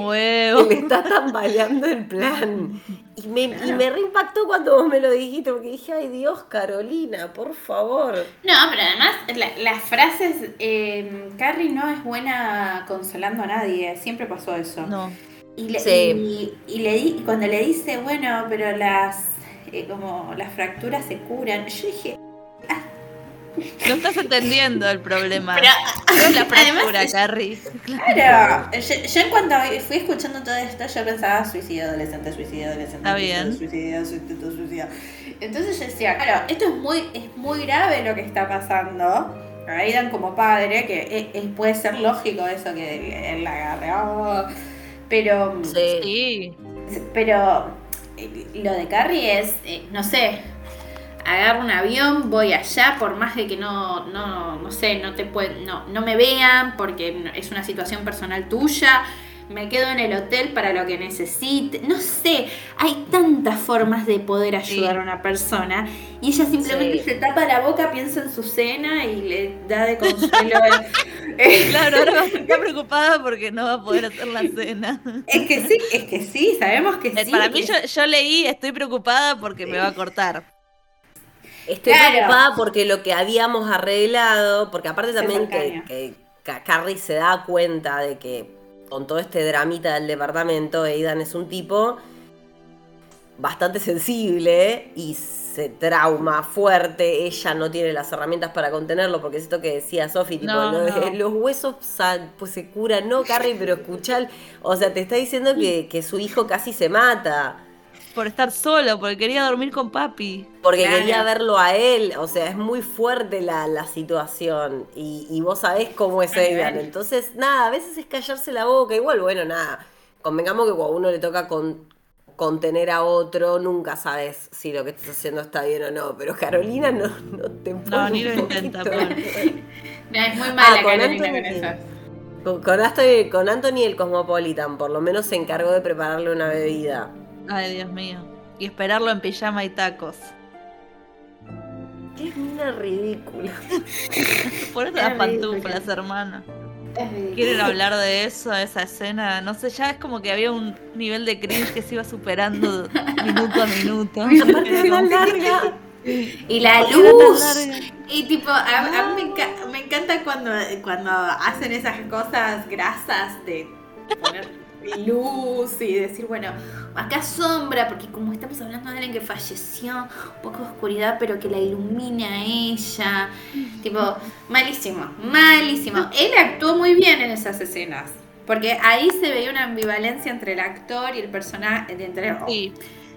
le está tambaleando el plan. Y me, y me reimpactó cuando vos me lo dijiste, porque dije, ay Dios, Carolina, por favor. No, pero además las frases, eh, Carrie no es buena consolando a nadie, siempre pasó eso. No. Y, le, y, le cuando le dice, bueno, pero las, eh, como las fracturas se curan, yo dije, no estás entendiendo el problema. Pero, es la fractura, Carrie. Claro. Yo, en cuanto fui escuchando todo esto, yo pensaba suicidio adolescente, suicidio adolescente, Está bien. suicidio, suicidio, suicidio. Entonces yo decía, claro, esto es muy, es muy grave lo que está pasando. Aidan como padre, que es, puede ser lógico eso que él la agarre. Oh, pero. Sí. Pero eh, lo de Carrie es, eh, no sé, agarro un avión, voy allá, por más de que no, no, no sé, no te no, no me vean, porque es una situación personal tuya, me quedo en el hotel para lo que necesite, no sé, hay tantas formas de poder ayudar a una persona y ella simplemente se tapa la boca, piensa en su cena y le da de consuelo. claro, ahora está preocupada porque no va a poder hacer la cena. Es que sí, es que sí, sabemos que eh, sí. Para mí yo, yo leí, estoy preocupada porque me va a cortar. Estoy preocupada porque lo que habíamos arreglado, porque aparte también que, Carrie se da cuenta de que con todo este dramita del departamento, Aidan es un tipo bastante sensible y se trauma fuerte, ella no tiene las herramientas para contenerlo, porque es esto que decía Sofi, tipo, los huesos pues se curan, no, Carrie, pero escuchar, o sea, te está diciendo que, que su hijo casi se mata por estar solo, porque quería dormir con papi. Porque quería verlo a él, o sea, es muy fuerte la, situación y, vos sabés cómo es Aidan. Entonces, nada, a veces es callarse la boca, igual, bueno, nada, convengamos que cuando uno le toca con, contener a otro, nunca sabes si lo que estás haciendo está bien o no, pero Carolina no, no te No, ni lo intenta, no, es muy mala ah, Carolina con eso. Con, con, con Anthony el Cosmopolitan, por lo menos se encargó de prepararle una bebida. Ay, Dios mío. Y esperarlo en pijama y tacos. Qué mina ridícula. Por eso las pantuflas, hermana. ¿Quieren hablar de eso, de esa escena? No sé, ya es como que había un nivel de cringe que se iba superando minuto a minuto. Aparte larga. Y la luz. Y tipo, a, mí me, me, encanta cuando, cuando hacen esas cosas grasas de poner luz y decir, bueno, acá sombra, porque como estamos hablando de alguien que falleció, un poco de oscuridad, pero que la ilumina a ella. Tipo, malísimo, malísimo. Él actuó muy bien en esas escenas. Porque ahí se veía una ambivalencia entre el actor y el personaje, entre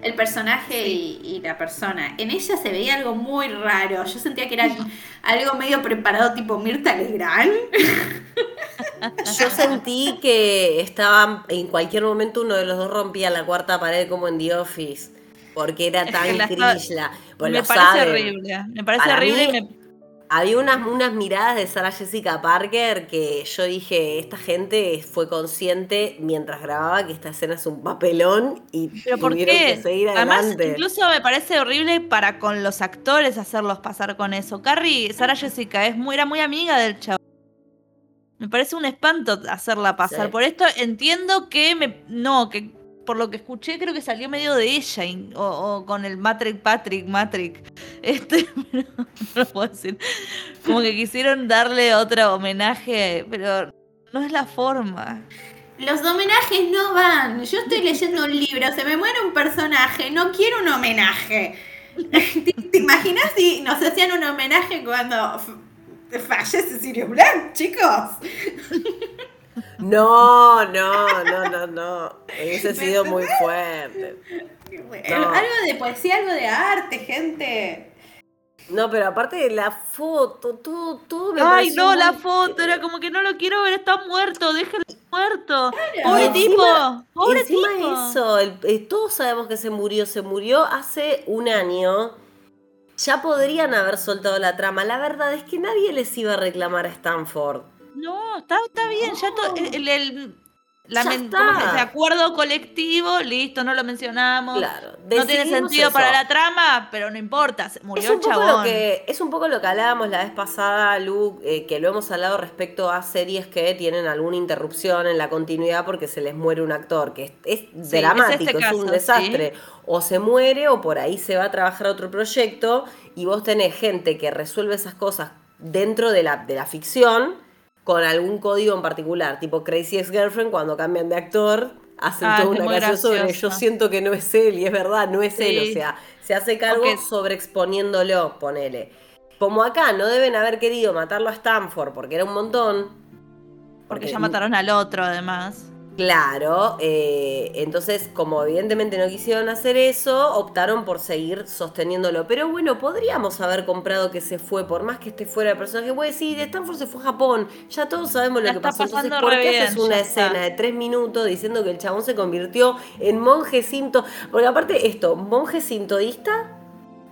el personaje y, la persona. En ella se veía algo muy raro. Yo sentía que era algo medio preparado tipo Mirta Legrand. Yo sentí que estaba en cualquier momento uno de los dos rompía la cuarta pared como en The Office. Porque era tan crisla. me parece horrible. Me parece horrible y me había unas, unas miradas de Sarah Jessica Parker que yo dije, esta gente fue consciente mientras grababa que esta escena es un papelón y ¿Pero por tuvieron qué? que seguir Además, adelante. incluso me parece horrible para con los actores hacerlos pasar con eso. Carrie, Sarah Jessica, es muy, era muy amiga del chavo. Me parece un espanto hacerla pasar. Por esto entiendo que me. No, que por lo que escuché, creo que salió medio de ella, o, con el Matrix Patrick, Matrix. Este, no, lo puedo decir. Como que quisieron darle otro homenaje, pero no es la forma. Los homenajes no van. Yo estoy leyendo un libro, se me muere un personaje, no quiero un homenaje. ¿Te, imaginas si nos hacían un homenaje cuando fallece Sirio Blanc, chicos? No, no, no, no, no. Hubiese sido muy fuerte. Algo de poesía, algo de arte, gente. No, pero aparte de la foto, todo, todo me Ay, no, la foto, era como que no lo quiero ver, está muerto, déjalo muerto. Pobre tipo, pobre encima tipo. eso, eh, todos sabemos que se murió, se murió hace un año. ya podrían haber soltado la trama. La verdad es que nadie les iba a reclamar a Stanford. No, está, está bien, ya todo. El, el, la de acuerdo colectivo, listo, no lo mencionamos. Claro, no tiene sentido para la trama, pero no importa, murió es un Poco lo que, es un poco lo que hablábamos la vez pasada, Luke, eh, que lo hemos hablado respecto a series que tienen alguna interrupción en la continuidad porque se les muere un actor, que es, dramático, es, este un desastre. O se muere o por ahí se va a trabajar otro proyecto y vos tenés gente que resuelve esas cosas dentro de la, de la ficción con algún código en particular, tipo Crazy Ex-Girlfriend, cuando cambian de actor, hacen ah, toda una canción sobre yo siento que no es él, y es verdad, no es él, o sea, se hace cargo sobreexponiéndolo, ponele. Como acá no deben haber querido matarlo a Stanford porque era un montón. porque ya mataron al otro, además. Claro, eh, entonces como evidentemente no quisieron hacer eso, optaron por seguir sosteniéndolo. Pero bueno, podríamos haber comprado que se fue, por más que esté fuera el personaje. Bueno, sí, de Stanford se fue a Japón, ya todos sabemos lo que pasó. Entonces, ¿por qué haces una escena de tres minutos diciendo que el chabón se convirtió en monje cinto? Porque aparte esto, monje cintoísta,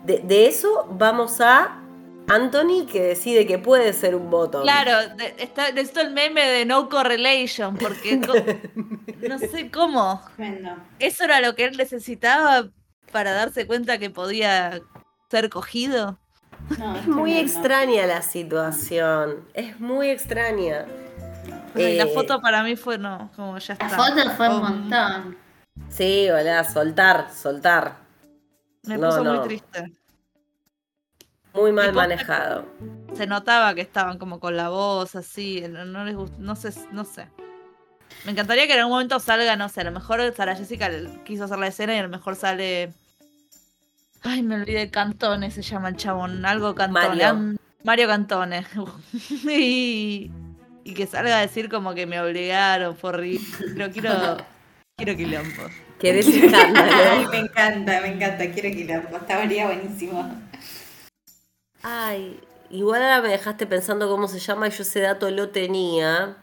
de, de eso vamos a Anthony que decide que puede ser un voto. Claro, está, necesito el meme de no correlation, porque no sé cómo. Eso era lo que él necesitaba para darse cuenta que podía ser cogido. es muy extraña la situación. Es muy extraña. la eh, foto para mí fue no, como ya está. La foto fue un montón. Sí, hola, soltar, soltar. Me puso muy triste. Muy mal manejado. Se notaba que estaban como con la voz así, no, les no sé, no sé. Me encantaría que en algún momento salga, no sé, a lo mejor Sara Jessica quiso hacer la escena y a lo mejor sale. Ay, me olvidé, Cantone se llama el chabón, algo Cantone. Mario, Mario Cantone. y, y que salga a decir como que me obligaron, horrible. Pero quiero, quiero quilombo. ¿Quieres escándalo? me encanta, me encanta, quiero quilombo. Estaría buenísimo. Ay, igual ahora me dejaste pensando cómo se llama y yo ese dato lo tenía.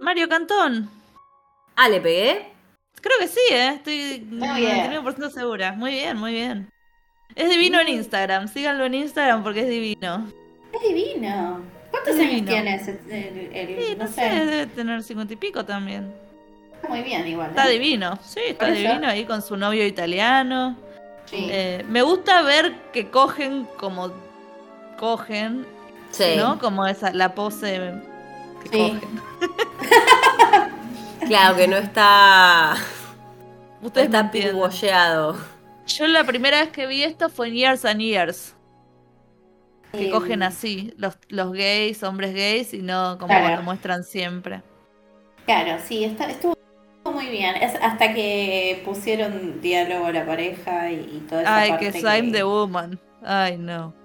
Mario Cantón. Ah, ¿le pegué? Creo que sí, ¿eh? Estoy 99% segura. Muy bien, muy bien. Es divino en Instagram. Síganlo en Instagram porque es divino. Es divino. ¿Cuántos años tiene ese, sí, no, sé. debe tener cincuenta y pico también. Está muy bien igual. Está ¿eh? divino, sí, está divino ahí con su novio italiano. Sí. Eh, me gusta ver que cogen como cogen, ¿no? Como esa, la pose que cogen. claro, que no está. Ustedes está pigüolleado. Yo la primera vez que vi esto fue en Years and Years. Que cogen así, los, los gays, hombres gays, y no como lo muestran siempre. Claro, sí, estuvo muy bien. Es hasta que pusieron diálogo a la pareja y, todo eso. Ay, que I'm the woman. Ay, no.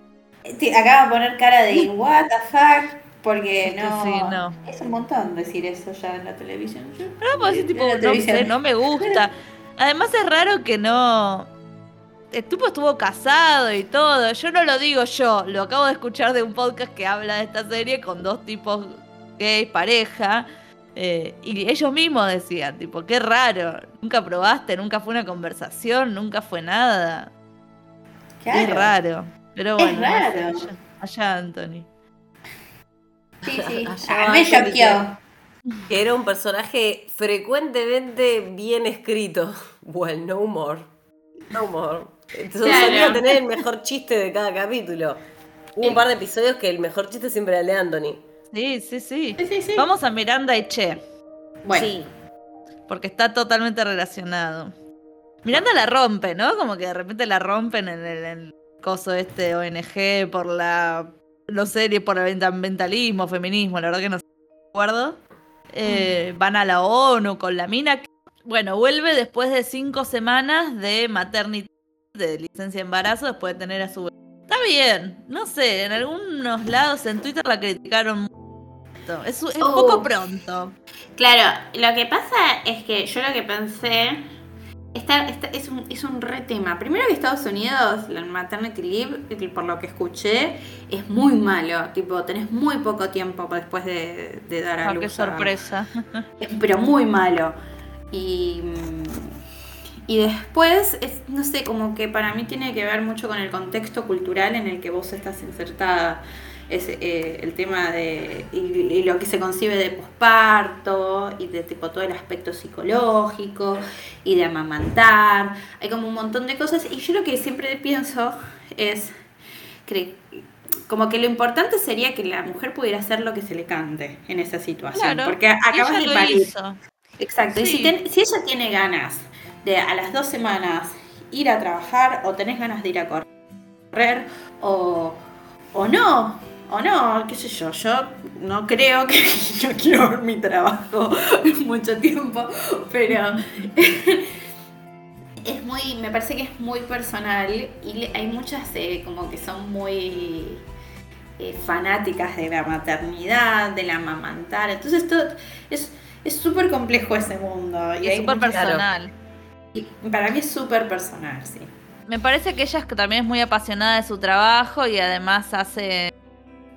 Acaba de poner cara de what the fuck. Porque no, Es un montón decir eso ya en la televisión. no, pues, tipo, no, sé, no me gusta. Además es raro que no. El tipo estuvo casado y todo. Yo no lo digo yo, lo acabo de escuchar de un podcast que habla de esta serie con dos tipos gays, pareja. Eh, y ellos mismos decían, tipo, qué raro. Nunca probaste, nunca fue una conversación, nunca fue nada. Qué raro. Pero bueno, Allá, Anthony. Sí, sí. Ah, me choqueó. Que era un personaje frecuentemente bien escrito. Well, no more. No more. Entonces solía tener el mejor chiste de cada capítulo. Hubo un par de episodios que el mejor chiste siempre era el de Anthony. Sí, sí, sí. Vamos a Miranda y Che. Bueno. Sí. Porque está totalmente relacionado. Miranda la rompe, ¿no? Como que de repente la rompen en el, coso este ONG, por la. No sé, por el ambientalismo, feminismo, la verdad que no sé, acuerdo. Eh, van a la ONU con la mina. Bueno, vuelve después de cinco semanas de maternidad, de licencia de embarazo, después de tener a su Está bien, no sé, en algunos lados en Twitter la criticaron es, es oh. poco pronto. Claro, lo que pasa es que yo lo que pensé es, un, es un re tema. Primero que Estados Unidos, la maternity leave, por lo que escuché, es muy malo. Tipo, tenés muy poco tiempo después de, dar a ah, luz. qué sorpresa. pero muy malo. Y, y después, es, no sé, como que para mí tiene que ver mucho con el contexto cultural en el que vos estás insertada. Es, eh, el tema de y, lo que se concibe de posparto y de tipo todo el aspecto psicológico y de amamantar hay como un montón de cosas y yo lo que siempre pienso es que como que lo importante sería que la mujer pudiera hacer lo que se le cante en esa situación porque acabas de parir. exacto y si, si ella tiene ganas de a las dos semanas ir a trabajar o tenés ganas de ir a correr o, o no, o no, qué sé yo, yo no creo que yo quiero ver mi trabajo mucho tiempo, pero es muy, me parece que es muy personal y hay muchas eh, como que son muy eh, fanáticas de la maternidad, de la amamantar, entonces esto es súper complejo ese mundo. Y es súper personal para mí es súper personal, sí. Me parece que ella también es muy apasionada de su trabajo y además hace,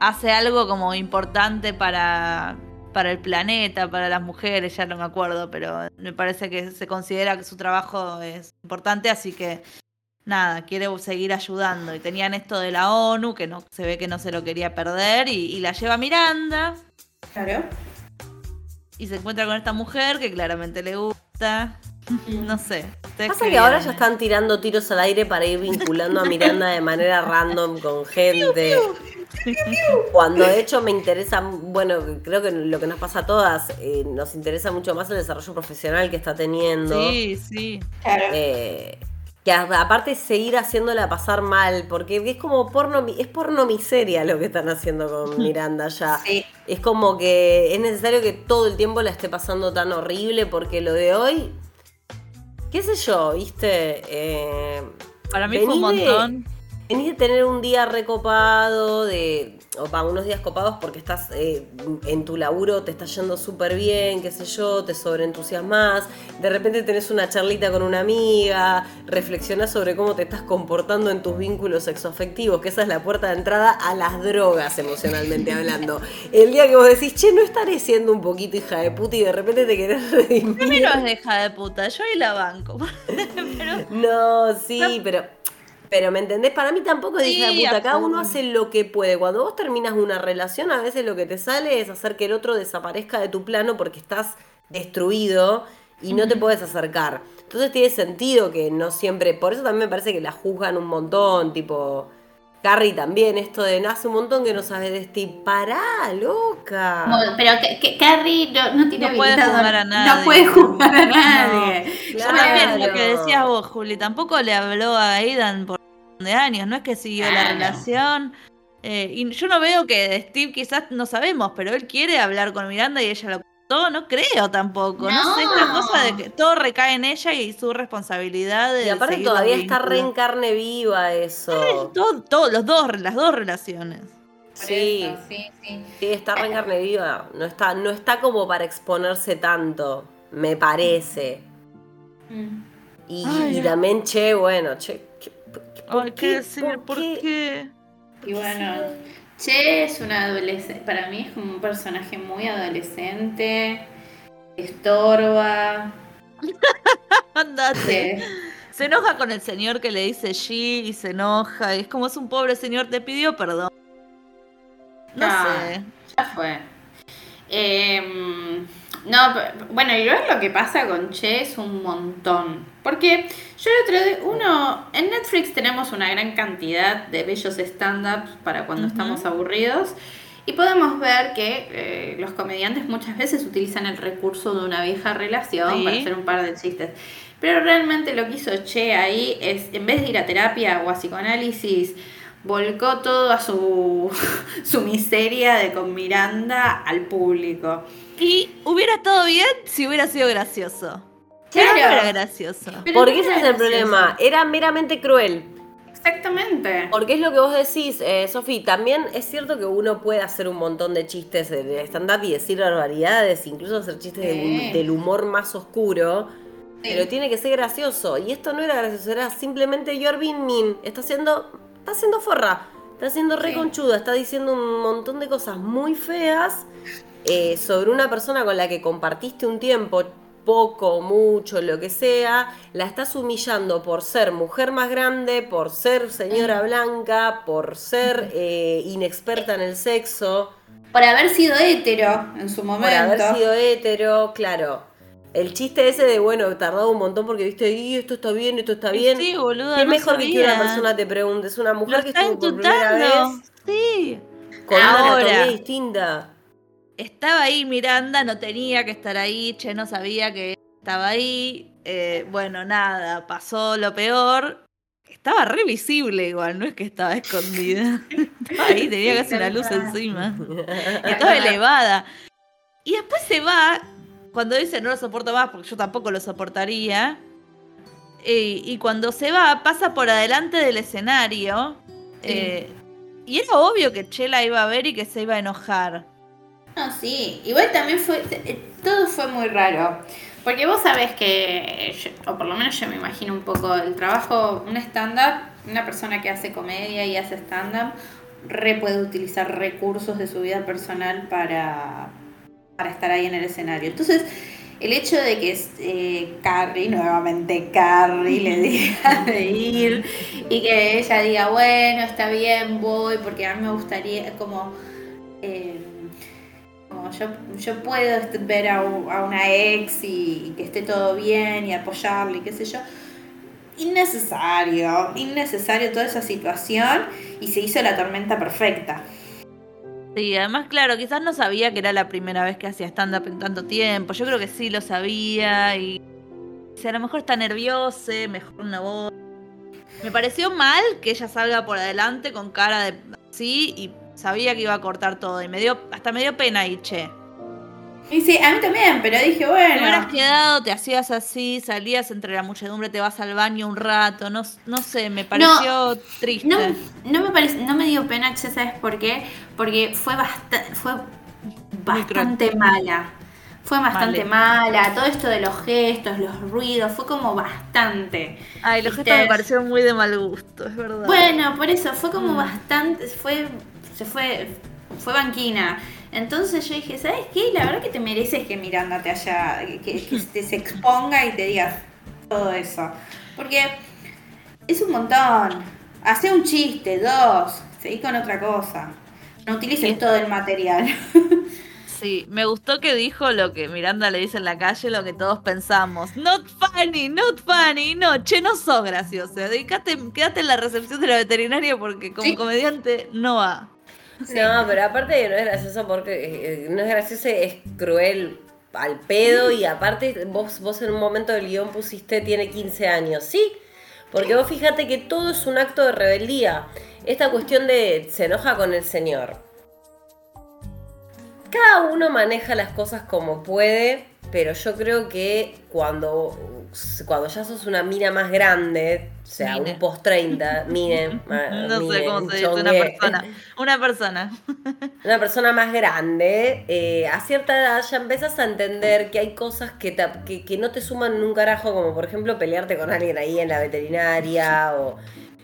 hace algo como importante para, para el planeta, para las mujeres, ya no me acuerdo, pero me parece que se considera que su trabajo es importante, así que nada, quiere seguir ayudando. Y tenían esto de la ONU, que no se ve que no se lo quería perder, y, y la lleva Miranda. Claro. Y se encuentra con esta mujer que claramente le gusta. No sé. Pasa que ahora ya están tirando tiros al aire para ir vinculando a Miranda de manera random con gente. Cuando de hecho me interesa, bueno, creo que lo que nos pasa a todas, eh, nos interesa mucho más el desarrollo profesional que está teniendo. Sí, sí. Eh, que aparte seguir haciéndola pasar mal, porque es como porno, es porno miseria lo que están haciendo con Miranda ya. Es como que es necesario que todo el tiempo la esté pasando tan horrible, porque lo de hoy qué sé yo, viste. Eh, Para mí fue un montón. Venís de tener un día recopado, de, o para unos días copados porque estás eh, en tu laburo, te está yendo súper bien, qué sé yo, te sobreentusiasmas, de repente tenés una charlita con una amiga, reflexionás sobre cómo te estás comportando en tus vínculos sexoafectivos, que esa es la puerta de entrada a las drogas emocionalmente hablando. El día que vos decís, che, no estaré siendo un poquito hija de puta y de repente te querés redimir. No es hija de puta, yo y la banco. No, sí, pero pero ¿me entendés? Para mí tampoco es de puta. Cada uno hace lo que puede. Cuando vos terminas una relación, a veces lo que te sale es hacer que el otro desaparezca de tu plano porque estás destruido y no te puedes acercar. Entonces tiene sentido que no siempre. Por eso también me parece que la juzgan un montón. Tipo, Carrie también, esto de nace un montón que no sabes de Steve. Pará, loca. pero que, Carrie no, tiene no puede jugar a nadie. No puede jugar a nadie. Yo también, lo que decías vos, Juli, tampoco le habló a Aidan por de años, no es que siguió la relación. Eh, y yo no veo que Steve quizás no sabemos, pero él quiere hablar con Miranda y ella lo todo no creo tampoco. No, sé, esta cosa de que todo recae en ella y su responsabilidad. De y aparte todavía está re en carne viva eso. todo, los dos, las dos relaciones. Sí, sí, sí, sí. está re en carne viva. No está, no está como para exponerse tanto, me parece. Mm. Y, también, che, bueno, che, ¿por qué? ¿Por, qué? Y bueno, Che es una adolescente, para mí es como un personaje muy adolescente, estorba. Andate. Se enoja con el señor que le dice G y se enoja. Y es como es un pobre señor, te pidió perdón. No ah, sé. Ya fue. Eh, no, bueno, y luego lo que pasa con Che es un montón. Porque yo el otro día, uno, en Netflix tenemos una gran cantidad de bellos stand-ups para cuando estamos aburridos. Y podemos ver que eh, los comediantes muchas veces utilizan el recurso de una vieja relación para hacer un par de chistes. Pero realmente lo que hizo Che ahí es, en vez de ir a terapia o a psicoanálisis, volcó todo a su, su miseria de con Miranda al público. Y hubiera estado bien si hubiera sido gracioso. Claro. no era gracioso. Porque ese es el problema. Era meramente cruel. Exactamente. Porque es lo que vos decís, eh, Sofi. También es cierto que uno puede hacer un montón de chistes de stand-up y decir barbaridades, incluso hacer chistes del humor más oscuro. Pero tiene que ser gracioso. Y esto no era gracioso, era simplemente Jorvin Min. Está haciendo. Está haciendo forra. Está haciendo reconchuda. Está diciendo un montón de cosas muy feas eh, sobre una persona con la que compartiste un tiempo poco, mucho, lo que sea, la estás humillando por ser mujer más grande, por ser señora blanca, por ser eh, inexperta en el sexo. Por haber sido hétero en su momento. Por haber sido hétero, claro. El chiste ese de, bueno, tardado un montón porque viste, y esto está bien, esto está bien. Sí, boludo. es no mejor que, que sabía. una persona te pregunte. Es una mujer Lo que está estuvo por primera vez. Sí. con una Ahora. anatomía distinta. Estaba ahí Miranda, no tenía que estar ahí. Che no sabía que estaba ahí. Eh, bueno, nada, pasó lo peor. Estaba re visible igual, no es que estaba escondida. Estaba ahí, tenía casi una luz encima. Estaba elevada. Y después se va, cuando dice no lo soporto más, porque yo tampoco lo soportaría. eh, y cuando se va, pasa por adelante del escenario. eh, y era obvio que Chela iba a ver y que se iba a enojar. No, sí. Igual también fue. eh, Todo fue muy raro. Porque vos sabés que. yo- o por lo menos yo me imagino un poco el trabajo. Un stand-up, una persona que hace comedia y hace stand-up, re puede utilizar recursos de su vida personal para. Para estar ahí en el escenario. Entonces. El hecho de que eh, Carrie, nuevamente Carrie, le diga de ir y que ella diga, bueno, está bien, voy, porque a mí me gustaría, como, eh, como yo, yo puedo ver a, una ex y, y que esté todo bien y apoyarle y qué sé yo. Innecesario, innecesario toda esa situación y se hizo la tormenta perfecta. Sí, además, claro, quizás no sabía que era la primera vez que hacía stand-up en tanto tiempo. Yo creo que sí lo sabía y. Si a lo mejor está nerviosa, mejor no voy. Me pareció mal que ella salga por adelante con cara de así y sabía que iba a cortar todo. Y me dio, hasta me dio pena y che. Y sí, a mí también, pero dije, Te hubieras bueno. quedado, te hacías así, salías entre la muchedumbre, te vas al baño un rato, no, no sé, me pareció triste. No, no me parece, no me dio pena, ¿sabes por qué? Porque fue bastante, fue bastante mala. Fue bastante Vale. mala. Todo esto de los gestos, los ruidos, fue como bastante. Ay, los gestos me parecieron muy de mal gusto, es verdad. Bueno, por eso fue como Mm. bastante, fue, se fue, fue banquina. Entonces yo dije, ¿sabes qué? La verdad que te mereces que Miranda te haya, que, que te se exponga y te diga todo eso. Porque es un montón. Hace un chiste, dos, seguí con otra cosa. No utilices Sí. todo el material. Sí, me gustó que dijo lo que Miranda le dice en la calle, lo que todos pensamos. Not funny, not funny. No, che, no sos gracioso. Dedicate, quédate en la recepción de la veterinaria porque como Sí. comediante no va. No, pero aparte no es gracioso porque eh, no es gracioso, es cruel al pedo y aparte vos, vos en un momento del guion pusiste tiene 15 años, ¿sí? Porque vos fíjate que todo es un acto de rebeldía. Esta cuestión de se enoja con el señor. Cada uno maneja las cosas como puede, pero yo creo que cuando, cuando ya sos una mina más grande, o sea, Mine. un post 30, mine, No sé cómo se dice una persona. Una persona. una persona más grande, eh, a cierta edad ya empezás a entender que hay cosas que, te- que, que no te suman en un carajo, como por ejemplo pelearte con alguien ahí en la veterinaria o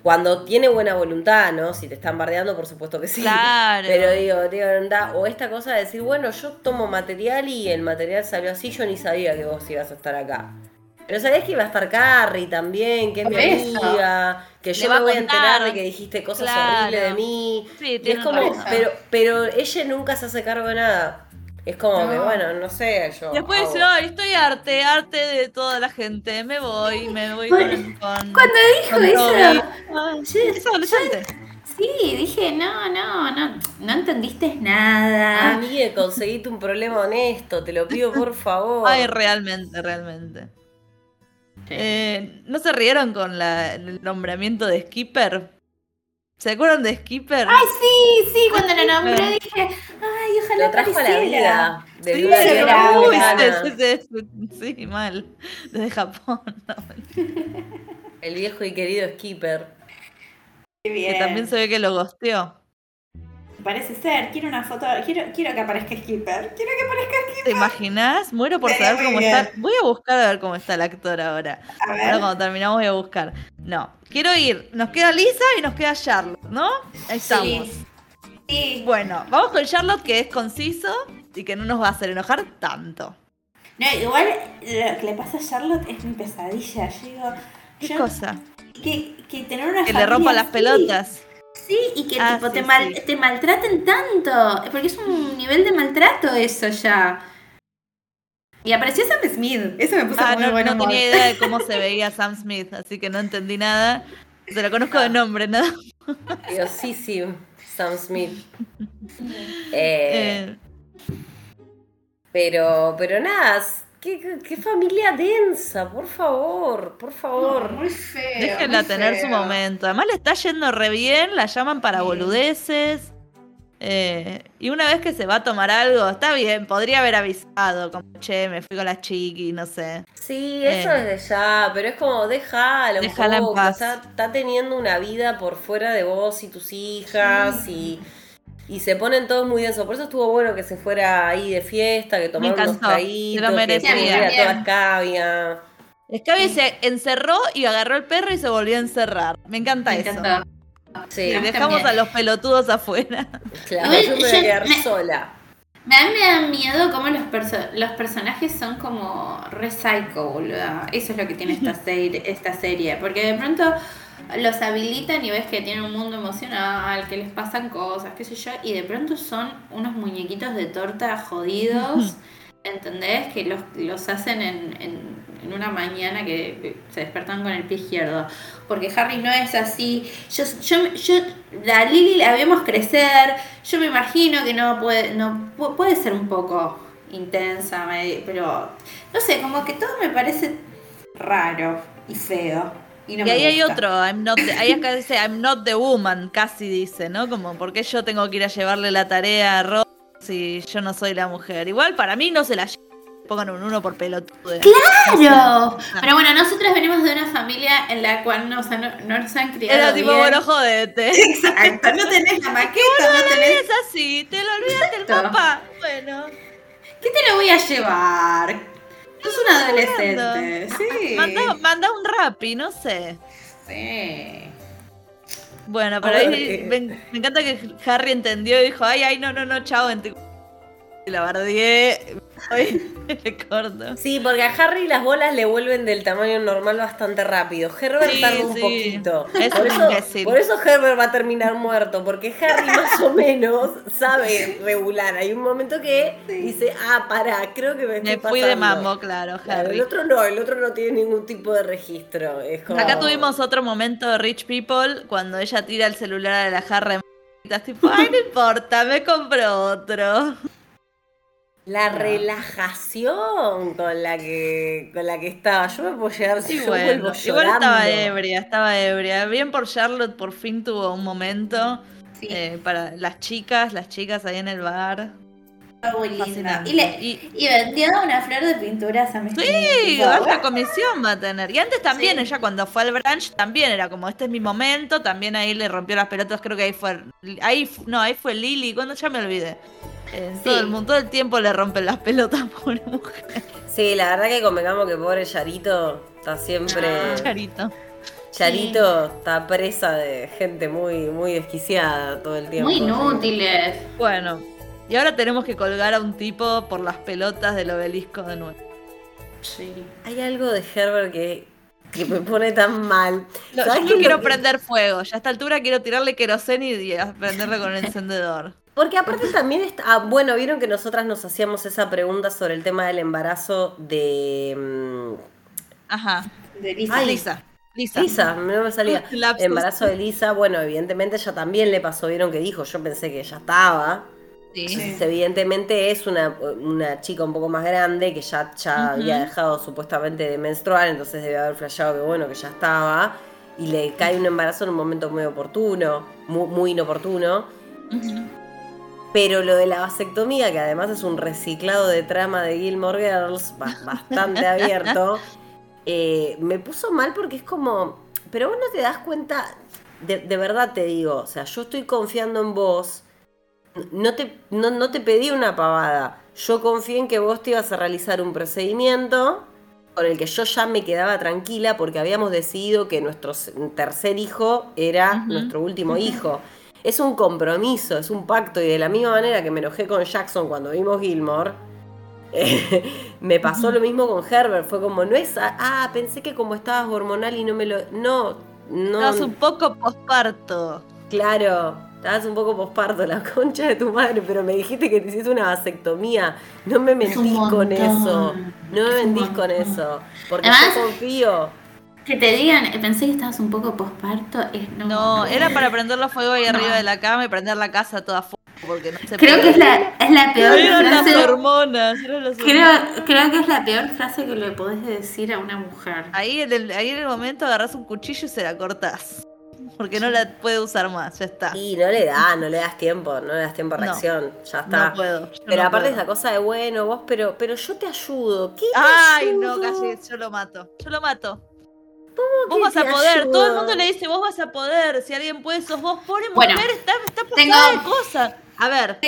cuando tiene buena voluntad, ¿no? Si te están bardeando, por supuesto que sí. Claro. Pero digo, digo, anda, o esta cosa de decir, bueno, yo tomo material y el material salió así, yo ni sabía que vos ibas a estar acá. Pero sabías que iba a estar Carrie también, que es mi amiga, que yo me voy a enterar de que dijiste cosas Claro. horribles de mí. Sí, Y es como, pero, pero ella nunca se hace cargo de nada. Es como que, No. bueno, no sé, yo. Después hago- dice, ay, estoy arte, arte de toda la gente. Me voy, me voy Bueno, con, con- Cuando dijo con eso, yo- es adolescente. sí, dije, no, no, no, no entendiste nada. Amigue, conseguiste un problema honesto, te lo pido por favor. Ay, realmente, realmente. Eh, ¿No se rieron con la- el nombramiento de Skipper? ¿Se acuerdan de Skipper? Ay, sí, sí, cuando lo nombré dije, ay, ojalá lo trajo la vida. De Sí, era- uy, mal. Desde Japón. no, El viejo y querido Skipper. Qué bien. que también se ve que lo gosteó. Parece ser, quiero una foto, quiero, quiero que aparezca Skipper, quiero que aparezca Skipper. ¿Te imaginas? Muero por saber cómo bien. está. Voy a buscar a ver cómo está el actor ahora. A Ahora ver, cuando terminamos voy a buscar. No, quiero ir. Nos queda Lisa y nos queda Charlotte, ¿no? Ahí estamos. sí. Bueno, vamos con Charlotte que es conciso y que no nos va a hacer enojar tanto. No, igual lo que le pasa a Charlotte es mi pesadilla. Yo digo, ¿Qué yo- cosa? que, que tener una Que le rompa las pelotas. Sí, y que Ah, tipo, sí, te, mal- sí. te maltraten tanto. Porque es un nivel de maltrato eso ya. Y apareció Sam Smith. Eso me puso Ah, muy no, bueno. no tenía idea de cómo se veía Sam Smith, así que no entendí nada. Se lo conozco de nombre, nada. Diosísimo, Sam Smith. Eh, Eh, pero, pero nada, qué, familia densa, por favor, por favor. muy feo. déjenla tener su momento. Además le está yendo re bien, la llaman para Sí. boludeces. Eh, y una vez que se va a tomar algo, está bien, podría haber avisado, como, che, me fui con la chiqui, no sé. Sí, eso Eh. desde ya, pero es como déjala un Déjala en paz. Está, está teniendo una vida por fuera de vos y tus hijas y, y se ponen todos muy densos. Por eso estuvo bueno que se fuera ahí de fiesta, que tomara unos traguitos, que Bien. toda escabia. Scabby se encerró y agarró el perro y se volvió a encerrar. Me encanta Me eso. encantó. Sí, Y dejamos también. a los pelotudos afuera. claro, Igual yo me voy a quedar me- sola. Me- A mí me da miedo cómo los, perso- los personajes son como re psycho, boluda. Eso es lo que tiene esta serie, esta serie. Porque de pronto los habilitan y ves que tienen un mundo emocional, que les pasan cosas, qué sé yo, y de pronto son unos muñequitos de torta jodidos, ¿entendés? Que los, los hacen en, en- en una mañana que se despertan con el pie izquierdo. Porque Harry no es así. Yo, yo, yo la Lily la vemos crecer. Yo me imagino que no puede, no pu- puede ser un poco intensa, pero no sé, como que todo me parece raro y feo. Y, no ahí hay otro, I'm not the- ahí acá dice I'm not the woman, casi dice, ¿no? Como, ¿por qué yo tengo que ir a llevarle la tarea a Ross si yo no soy la mujer? Igual para mí no se la lle- pongan un uno por pelotude. ¡Claro! Pero bueno, nosotros venimos de una familia en la cual no, o sea, no, no nos han criado Era tipo, bien. bueno, jodete. Exacto, no tenés la maqueta, no tenés... Es así, te lo olvidas del papá. Bueno, ¿Qué te lo voy a llevar? Es un adolescente, sí. Manda, manda un rapi, no sé. Sí. Bueno, pero ahí me, me, encanta que Harry entendió y dijo, ay, ay, no, no, no, chao, 24 la le corto. Sí, porque a Harry las bolas le vuelven del tamaño normal bastante rápido. Herbert Sí, tarda un sí. poquito. Es por, eso, por eso Herbert va a terminar muerto, porque Harry más o menos sabe regular. Hay un momento que dice, ah, pará, creo que me estoy Me fui de pasando". mambo, claro, Claro, Harry. el otro no, el otro no tiene ningún tipo de registro. Es como... Acá tuvimos otro momento de Rich People cuando ella tira el celular de la jarra en m***, tipo, ay, no importa, me compro otro. La relajación con la que con la que estaba. Yo me puedo llegar Sí, yo bueno, vuelvo igual estaba ebria, estaba ebria. Bien por Charlotte, por fin tuvo un momento Sí, eh, para las chicas, las chicas ahí en el bar. fue muy linda. Fascinante. Y, le, Y- y vendió una flor de pinturas a mis Sí, alta comisión va a tener. Y antes también, Sí. ella cuando fue al branch, también era como, este es mi momento, también ahí le rompió las pelotas, creo que ahí fue, ahí, no, ahí fue Lily, cuando ya me olvidé. Eh, Sí. todo, el mundo, todo el tiempo le rompen las pelotas, pobre mujer. Sí, la verdad que convengamos que pobre Yarito está siempre. Ah. Charito. Yarito está presa de gente muy, muy desquiciada todo el tiempo. Muy inútiles. Bueno, y ahora tenemos que colgar a un tipo por las pelotas del obelisco de nuevo. Sí. Hay algo de Herbert que, que me pone tan mal. No, ¿Sabes yo no quiero que- prender fuego, ya a esta altura quiero tirarle queroseno y y prenderle con el encendedor. Porque aparte también está. ah, bueno, vieron que nosotras nos hacíamos esa pregunta sobre el tema del embarazo de. mm, Ajá. De Lisa. Ay, Lisa. Lisa. Lisa, no me salía. Lapsus. Embarazo de Lisa, bueno, evidentemente ella también le pasó, vieron que dijo, yo pensé que ya estaba. Sí. Entonces, evidentemente es una, una chica un poco más grande que ya, ya había dejado supuestamente de menstruar, entonces debe haber flasheado que bueno, que ya estaba. Y le cae un embarazo en un momento muy oportuno, muy, muy inoportuno. Ujú. Pero lo de la vasectomía, que además es un reciclado de trama de Gilmore Girls, ba- bastante abierto, eh, me puso mal porque es como, pero vos no te das cuenta, de, de verdad te digo, o sea, yo estoy confiando en vos, no te, no, no te pedí una pavada, yo confié en que vos te ibas a realizar un procedimiento con el que yo ya me quedaba tranquila porque habíamos decidido que nuestro tercer hijo era nuestro último hijo. Es un compromiso, es un pacto y de la misma manera que me enojé con Jackson cuando vimos Gilmore, me pasó lo mismo con Herbert, fue como, no es, ah, pensé que como estabas hormonal y no me lo... No, no. Estabas un poco posparto. Claro, estabas un poco posparto, la concha de tu madre, pero me dijiste que te hiciste una vasectomía. No me mentís con eso. No me mentís con eso. Porque yo confío. Que te digan, pensé que estabas un poco posparto. no, no, era para prender los fuegos ahí arriba de la cama y prender la casa toda fuego. Porque no se creo que es la, es la peor frase. Las hormonas, creo, creo que es la peor frase que le podés decir a una mujer. Ahí en el, ahí en el momento agarras un cuchillo y se la cortás. Porque no la puede usar más, ya está. Y no le da, no le das tiempo, no le das tiempo a reacción, ya está. No puedo. Pero aparte esa cosa de bueno, vos, pero, pero yo te ayudo. ¿Qué Ay, no, casi, yo lo mato. Yo lo mato. Vos vas a poder, todo el mundo le dice, vos vas a poder, si alguien puede, sos vos, pobre mujer, está, está pasada de cosas. A ver.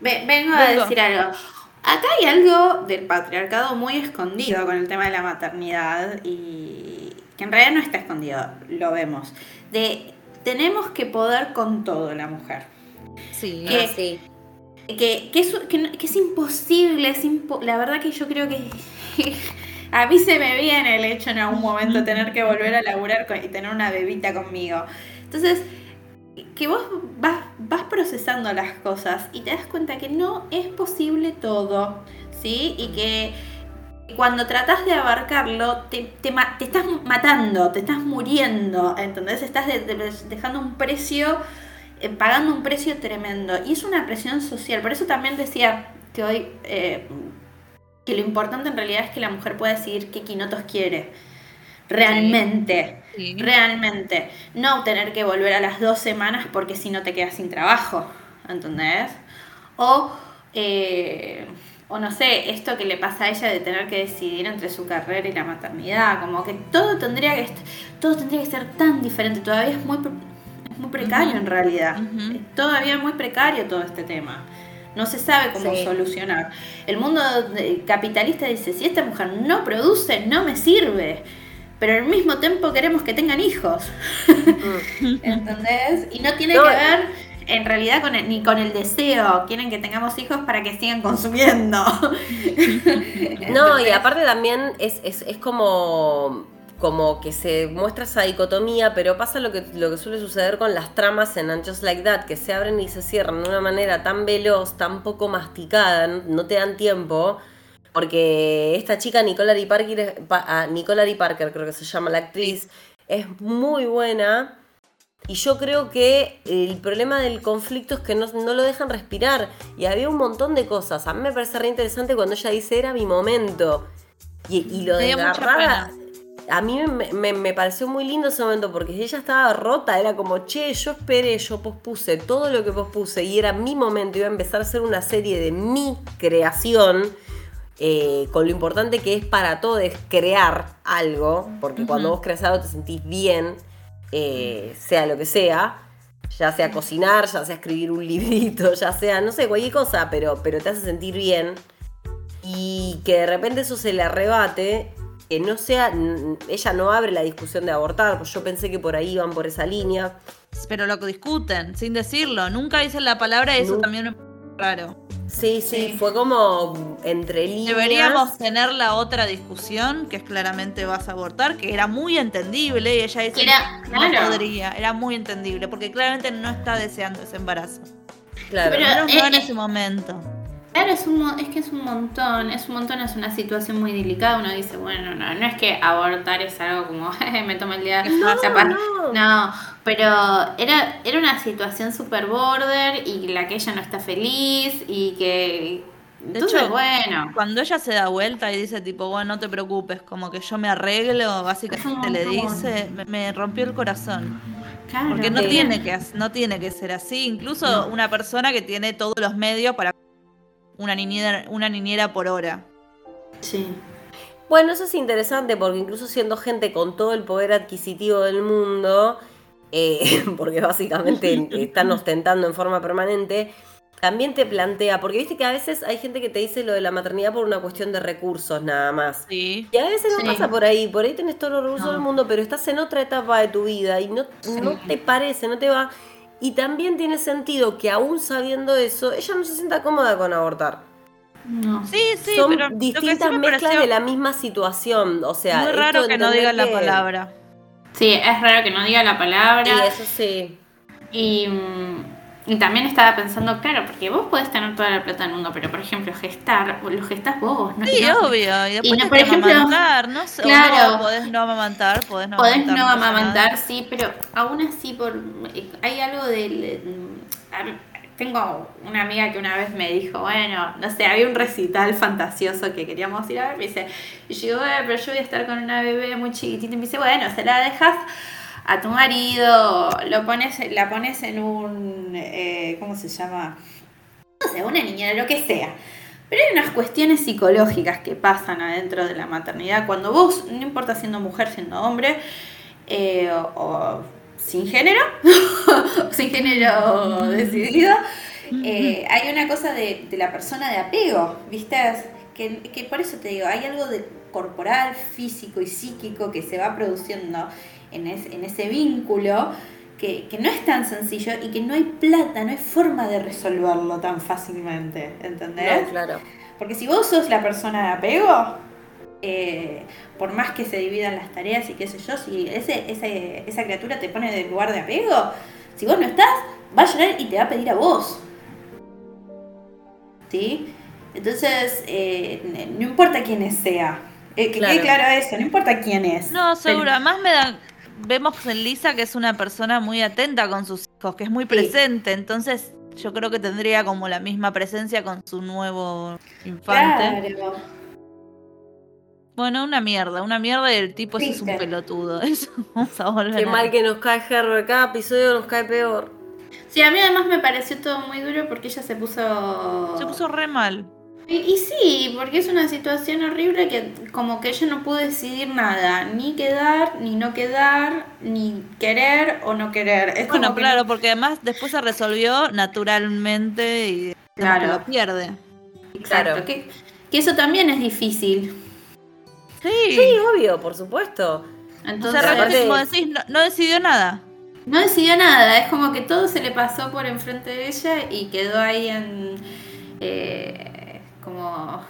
vengo a decir algo. Acá hay algo del patriarcado muy escondido con el tema de la maternidad y que en realidad no está escondido, lo vemos. De tenemos que poder con todo la mujer. Sí, que, sí. Que, es, es, imposible, es la verdad que yo creo que a mí se me viene el hecho en algún momento tener que volver a laburar y tener una bebita conmigo. Entonces, que vos vas, vas procesando las cosas y te das cuenta que no es posible todo, ¿sí? Y que cuando tratas de abarcarlo, te, te, estás matando, te estás muriendo, ¿entendés? Estás dejando un precio, eh, pagando un precio tremendo. Y es una presión social. Por eso también decía que hoy, eh, que lo importante en realidad es que la mujer pueda decidir qué quinotos quiere. Realmente. Realmente. No tener que volver a las dos semanas porque si no te quedas sin trabajo. ¿Entendés? O, eh, o no sé, esto que le pasa a ella de tener que decidir entre su carrera y la maternidad. Como que todo tendría que, todo tendría que ser tan diferente. Todavía es muy, muy precario en realidad. Es todavía muy precario todo este tema. No se sabe cómo solucionar. El mundo capitalista dice, si esta mujer no produce, no me sirve pero al mismo tiempo queremos que tengan hijos. Mm. ¿Entendés? Y no tiene que ver en realidad con ni con el deseo. Quieren que tengamos hijos para que sigan consumiendo. no, y aparte también es, es, es como como que se muestra esa dicotomía, pero pasa lo que, lo que suele suceder con las tramas en And Just Like That, que se abren y se cierran de una manera tan veloz, tan poco masticada, no te dan tiempo, porque esta chica, Nicolari Parker, Nicolari Parker, creo que se llama la actriz, es muy buena. Y yo creo que el problema del conflicto es que no, lo dejan respirar. Y había un montón de cosas. A mí me parece re interesante cuando ella dice era mi momento. Y, lo de agarrada. A mí me, me, pareció muy lindo ese momento porque ella estaba rota. Era como, che, yo esperé, yo pospuse todo lo que pospuse y era mi momento. Iba a empezar a hacer una serie de mi creación eh, con lo importante que es para todos crear algo, porque cuando vos creas algo te sentís bien, eh, sea lo que sea, ya sea cocinar, ya sea escribir un librito, ya sea, no sé, cualquier cosa, pero, pero te hace sentir bien. Y que de repente eso se le arrebate, que no sea, ella no abre la discusión de abortar, pues yo pensé que por ahí iban por esa línea. Pero lo que discuten, sin decirlo, nunca dicen la palabra, eso también es raro. Sí, sí, fue como entre líneas. Deberíamos tener la otra discusión, que es claramente vas a abortar, que era muy entendible y ella dice era, no podría, era muy entendible, porque claramente no está deseando ese embarazo. Claro, pero, no en ese momento. Claro, es, un, es que es un montón, es un montón, es una situación muy delicada. Uno dice, bueno, no, no es que abortar es algo como, me toma el día. No, no. no, pero era, era una situación super border y la que ella no está feliz y que. De hecho, bueno. Cuando ella se da vuelta y dice, tipo, bueno, no te preocupes, como que yo me arreglo, básicamente le dice, me, rompió el corazón. Porque no tiene, que, no tiene que ser así. Incluso una persona que tiene todos los medios para una niñera, una niñera por hora. Sí. Bueno, eso es interesante porque incluso siendo gente con todo el poder adquisitivo del mundo, eh, porque básicamente están ostentando en forma permanente, también te plantea, porque viste que a veces hay gente que te dice lo de la maternidad por una cuestión de recursos nada más. Sí. Y a veces no pasa por ahí, por ahí tenés todos los recursos del mundo, pero estás en otra etapa de tu vida y no, no te parece, no te va. Y también tiene sentido que aún sabiendo eso, ella no se sienta cómoda con abortar. No. Sí, sí, Son pero sí distintas me mezclas de la misma situación. O sea, esto raro que no digan la palabra. Sí, es raro que no diga la palabra. Sí, eso sí. Y, y también estaba pensando, claro, porque vos podés tener toda la plata del mundo, pero por ejemplo, gestar, lo gestás vos, ¿no? Sí, no- obvio. Y después no, te por ejemplo, amamantar, no sé. claro. no, podés no amamantar, podés no Podés amamantar. no nada. amamantar, sí, pero aún así por hay algo del... Tengo una amiga que una vez me dijo, bueno, no sé, había un recital fantasioso que queríamos ir a ver, me dice, y yo digo, "Eh, pero yo voy a estar con una bebé muy chiquitita, y me dice, bueno, se la dejas a tu marido, lo pones, la pones en un, eh, ¿cómo se llama? No sé, una niñera, lo que sea. Pero hay unas cuestiones psicológicas que pasan adentro de la maternidad cuando vos, no importa siendo mujer, siendo hombre, eh, o, o sin género, sin género decidido, eh, hay una cosa de, de la persona de apego, ¿viste? Que, que por eso te digo, hay algo de corporal, físico y psíquico que se va produciendo en, es- en ese vínculo que, que no es tan sencillo y que no hay plata, no hay forma de resolverlo tan fácilmente, ¿entendés? No, claro. Porque si vos sos la persona de apego, eh, por más que se dividan las tareas y qué sé yo, si ese, ese- esa criatura te pone del lugar de apego, si vos no estás, va a llorar y te va a pedir a vos. ¿Sí? Entonces, eh, no importa quién sea. Eh, que quede Claro. claro eso, no importa quién es. No, Pero- seguro. Además me da, vemos en Lisa que es una persona muy atenta con sus hijos, que es muy presente. Entonces yo creo que tendría como la misma presencia con su nuevo infante. Claro. Bueno, una mierda, una mierda y el tipo ese es un pelotudo. Eso vamos a volver Qué a- mal que nos cae Herbert. Cada episodio nos cae peor. Sí, a mí además me pareció todo muy duro porque ella se puso... Se puso re mal. Y, y sí, porque es una situación horrible que como que ella no pudo decidir nada, ni quedar, ni no quedar, ni querer o no querer. Es Bueno, como que- claro, porque además después se resolvió naturalmente y Claro. lo pierde. Exacto, Claro. que, que eso también es difícil. Sí. Sí, obvio, por supuesto. o Entonces, sea, realmente, aparte- como decís, no, no decidió nada. no decidió nada, es como que todo se le pasó por enfrente de ella y quedó ahí en eh, como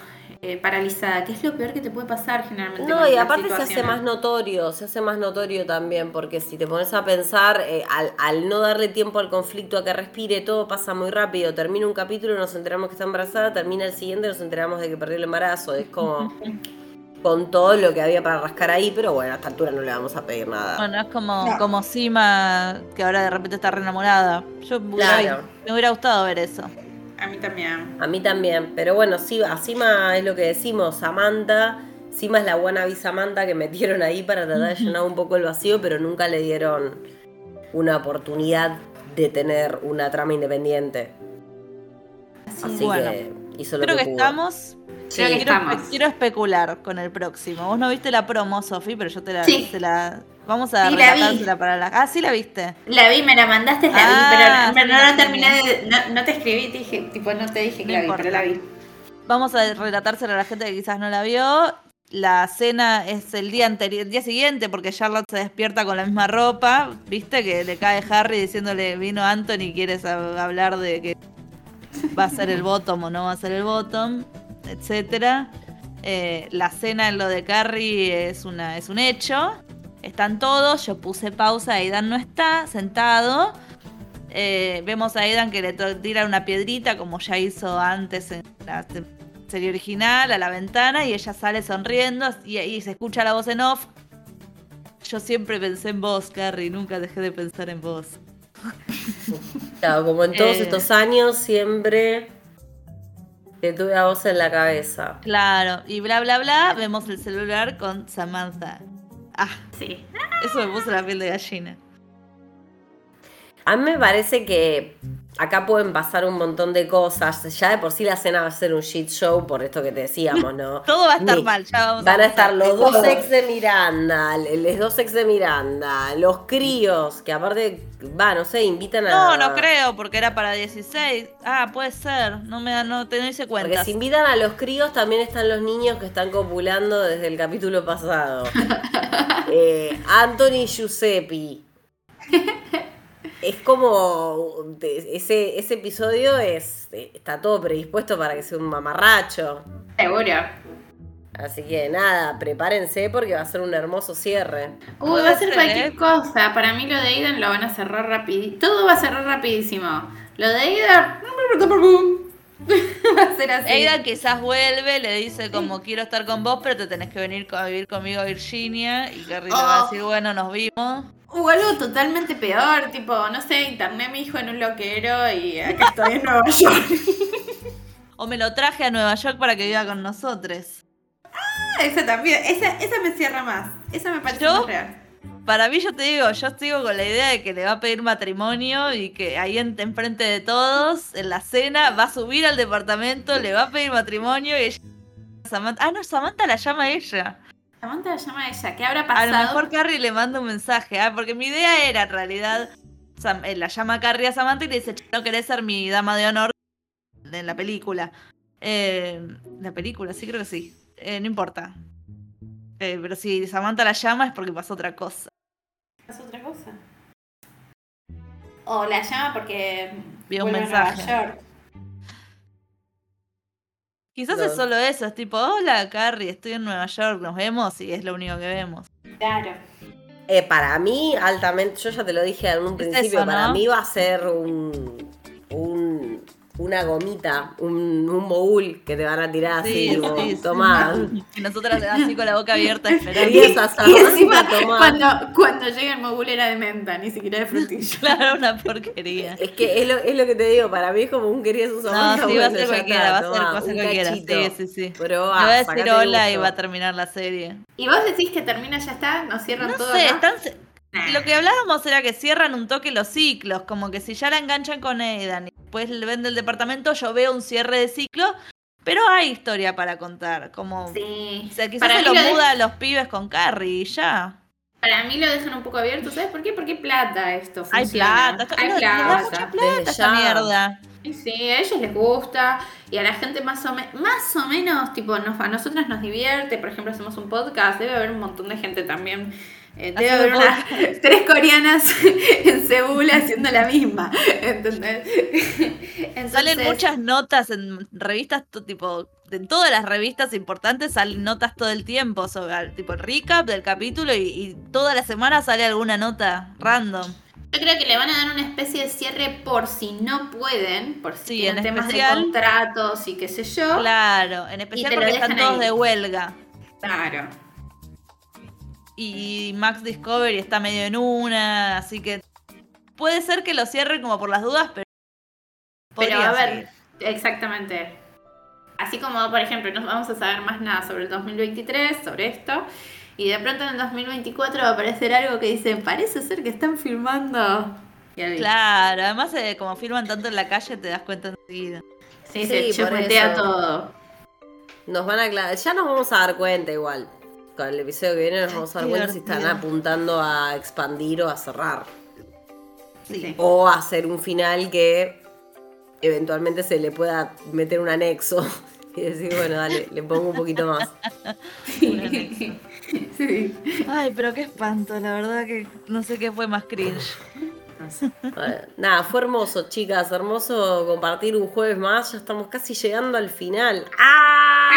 eh, paralizada, que es lo peor que te puede pasar generalmente. No, y aparte se hace más notorio, se hace más notorio también, porque si te pones a pensar, eh, al, al no darle tiempo al conflicto a que respire, todo pasa muy rápido. Termina un capítulo, nos enteramos que está embarazada, termina el siguiente, nos enteramos de que perdió el embarazo. Es como con todo lo que había para rascar ahí, pero bueno, a esta altura no le vamos a pedir nada. Bueno, es como, No. como Sima, que ahora de repente está re enamorada. Yo Claro. me hubiera gustado ver eso. A mí también. A mí también, pero bueno, sí, a Sima es lo que decimos, Samantha, Sima es la wannabe Samantha que metieron ahí para tratar de llenar un poco el vacío, pero nunca le dieron una oportunidad de tener una trama independiente. Así Bueno. que hizo lo Creo que, que pudo. estamos. Creo que quiero, estamos. quiero especular con el próximo. Vos no viste la promo, Sofi, pero yo te la, Sí. te la- Vamos a Sí, la vi. para la. Ah, sí la viste. La vi, me la mandaste, la Ah, vi, pero, pero sí, no la terminé de. No, no te escribí, te dije, tipo, no te dije que No la vi, importa. pero la vi. Vamos a relatársela a la gente que quizás no la vio. La cena es el día anterior, el día siguiente, porque Charlotte se despierta con la misma ropa, viste que le cae Harry diciéndole vino Anthony, quieres hab- hablar de que va a ser el bottom o no va a ser el bottom, etcétera. Eh, la cena en lo de Carrie es una, es un hecho. Están todos, yo puse pausa, Aidan no está, sentado. Eh, vemos a Aidan que le tira una piedrita, como ya hizo antes en la se- serie original, a la ventana, y ella sale sonriendo y, y se escucha la voz en off. Yo siempre pensé en vos, Carrie, nunca dejé de pensar en vos. Claro, como en todos Eh. estos años, siempre te tuve a vos en la cabeza. Claro, y bla, bla, bla, vemos el celular con Samantha. Ah, Sí. eso me puso la piel de gallina. A mí me parece que acá pueden pasar un montón de cosas. Ya de por sí la cena va a ser un shit show por esto que te decíamos, ¿no? Todo va a estar Ni- mal, ya vamos Van a estar los dos ex de Miranda, los dos ex de Miranda, los críos, que aparte, va, no sé, invitan a... No, no creo, porque era para 16. Ah, puede ser. No me da, no te no hice Porque cuenta. si invitan a los críos, también están los niños que están copulando desde el capítulo pasado. eh, Anthony Giuseppe. Es como. Ese, ese episodio es está todo predispuesto para que sea un mamarracho. Seguro. Así que nada, prepárense porque va a ser un hermoso cierre. Uy, va a ser cualquier ¿eh? cosa. Para mí lo de Aidan lo van a cerrar rapidísimo. Todo va a cerrar rapidísimo. Lo de Aidan... va a ser así. Aidan quizás vuelve, le dice como quiero estar con vos, pero te tenés que venir a vivir conmigo a Virginia. Y Carrie le va a Oh. decir, bueno, nos vimos. O algo totalmente peor, tipo, no sé, interné a mi hijo en un loquero y acá estoy en Nueva York. O me lo traje a Nueva York para que viva con nosotros. Ah, esa también, esa, esa me cierra más. Esa me parece ¿Yo? más real. Para mí, yo te digo, yo sigo con la idea de que le va a pedir matrimonio y que ahí en, enfrente de todos, en la cena, va a subir al departamento, le va a pedir matrimonio y ella. Samantha, ah, no, Samantha la llama ella. Samantha la llama a ella. ¿Qué habrá A pasado? lo mejor Carrie le manda un mensaje, ah, porque mi idea era en realidad. Sam- eh, la llama Carrie a Samantha y le dice, "Che, ¿no querés ser mi dama de honor en la película? Eh, la película, sí, creo que sí. Eh, no importa. Eh, pero si Samantha la llama es porque pasó otra cosa. ¿Es otra cosa? O la llama porque Vio un a Nueva mensaje. York. Quizás No. es solo eso, es tipo, hola Carrie, estoy en Nueva York, nos vemos y es lo único que vemos. Claro. Eh, para mí, altamente, yo ya te lo dije en un Es principio, eso, para ¿no? mí va a ser un, un- una gomita, un, un mogul que te van a tirar así, Sí, tipo, sí, tomá. Y nosotras así con la boca abierta esperando. Y Y encima, cuando, cuando llega el mogul era de menta, ni siquiera de frutilla. Claro, una porquería. Es que es lo, es lo que te digo, para mí es como un quería su No, sí, va a ser cualquiera, está, va a ser, tomá, va a ser un cualquiera. cachito. Sí, sí, sí. Le ah, voy a decir hola y va a terminar la serie. ¿Y vos decís que termina ya está? ¿Nos cierran No todo sé, acá? están... Lo que hablábamos era que cierran un toque los ciclos, como que si ya la enganchan con Aidan y después le vende el departamento, yo veo un cierre de ciclo, pero hay historia para contar, como... Sí. O sea, quizás Para se lo lo muda a los pibes con Carrie y ya. Para mí lo dejan un poco abierto, ¿sabes por qué? Porque hay plata esto. Hay funciona. plata, Hay no, le da plata. mucha plata esta mierda. Sí, a ellos les gusta y a la gente más o, me- más o menos, tipo, nos, a nosotras nos divierte. Por ejemplo, hacemos un podcast, debe haber un montón de gente también. Eh, debe haber Haciendo unas tres coreanas en Seúl haciendo la misma, ¿entendés? Entonces, Salen muchas notas en revistas, tipo, en todas las revistas importantes salen notas todo el tiempo sobre, tipo, el recap del capítulo y, y toda la semana sale alguna nota random. Yo creo que le van a dar una especie de cierre por si no pueden, por si Sí, tienen en temas especial- de contratos y qué sé yo. Claro, en especial porque están dejan todos ahí. de huelga. Claro. Y Max Discovery está medio en una, así que puede ser que lo cierre como por las dudas, pero. Pero a ver, seguir. exactamente. Así como, por ejemplo, no vamos a saber más nada sobre el 2023, sobre esto, y de pronto en el 2024 va a aparecer algo que dice, parece ser que están filmando. Claro, además, eh, como firman tanto en la calle, te das cuenta enseguida. Sí, Sí, se por chupetea eso. todo. Nos van a aclarar, ya nos vamos a dar cuenta igual. Con el episodio que viene nos vamos a dar cuenta si están apuntando a expandir o a cerrar. Sí. Sí. O a hacer un final que eventualmente se le pueda meter un anexo. Y decir, bueno, dale, le pongo un poquito más. Sí. Ay, pero qué espanto, la verdad que no sé qué fue más cringe. Bueno, nada, fue hermoso, chicas. Hermoso compartir un jueves más. Ya estamos casi llegando al final. ¡Ah!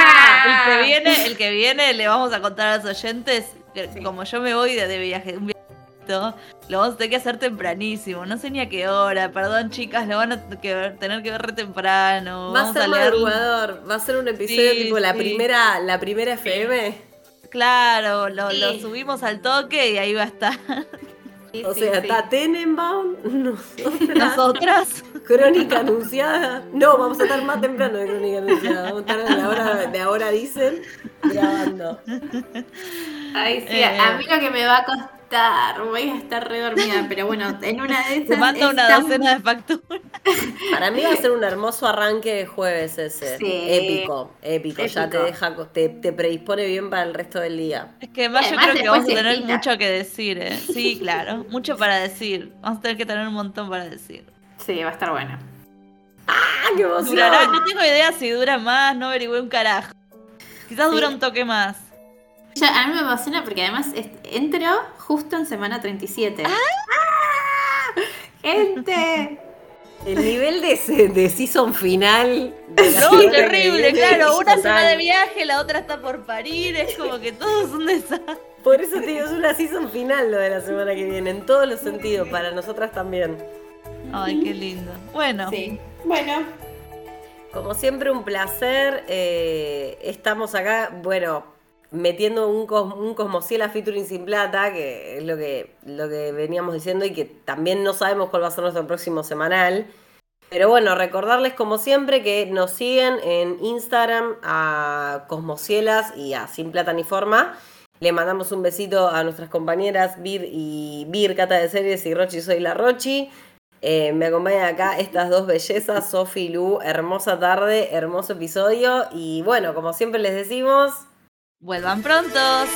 El que viene, el que viene le vamos a contar a los oyentes que como yo me voy de, de viaje, un viajito, lo vamos a tener que hacer tempranísimo. No sé ni a qué hora, perdón chicas, lo van a que tener que ver re temprano. Va a ser madrugador. Va a ser un episodio Sí, tipo la primera, la primera FM. Claro, lo, subimos al toque y ahí va a estar. O sea, está Tenenbaum, nosotras, Nosotras. Crónica Anunciada. No, vamos a estar más temprano de Crónica Anunciada. Vamos a estar a la hora de ahora dicen grabando. Ay, sí, Eh. a mí lo que me va a costar, voy a estar re dormida, pero bueno, en una de esas. Te manda una tan- docena de facturas. Para mí va a ser un hermoso arranque de jueves ese. Sí. Épico, épico, Ya te deja, te, te predispone bien para el resto del día. Es que además yo Además, creo que vamos a tener mucho que decir, ¿eh? Sí, claro, mucho para decir. Vamos a tener que tener un montón para decir. Sí, va a estar buena. ¡Ah, qué emoción! Durará, no tengo idea si dura más, no averigüé un carajo. Quizás Sí. dura un toque más. Ya, a mí me emociona porque además entro justo en semana 37. ¡Ah! Gente. El nivel de, de season final. no, terrible, claro. Una se va de viaje, la otra está por parir. Es como que todo es un desastre. Por eso te digo, es una season final lo de la semana que viene, en todos los sentidos, para nosotras también. Ay, qué lindo. Bueno. Sí. Bueno. Como siempre, un placer. Eh, estamos acá, bueno, metiendo un, un Cosmociela featuring sin plata, que es lo que, lo que veníamos diciendo y que también no sabemos cuál va a ser nuestro próximo semanal. Pero bueno, recordarles como siempre que nos siguen en Instagram a Cosmocielas y a Sin Plata ni Forma. Le mandamos un besito a nuestras compañeras Bir y Bir, Cata de Series y Rochi Soy la Rochi. Eh, me acompañan acá estas dos bellezas, Sofi y Lu. Hermosa tarde, hermoso episodio. Y bueno, como siempre les decimos. Vuelvan prontos.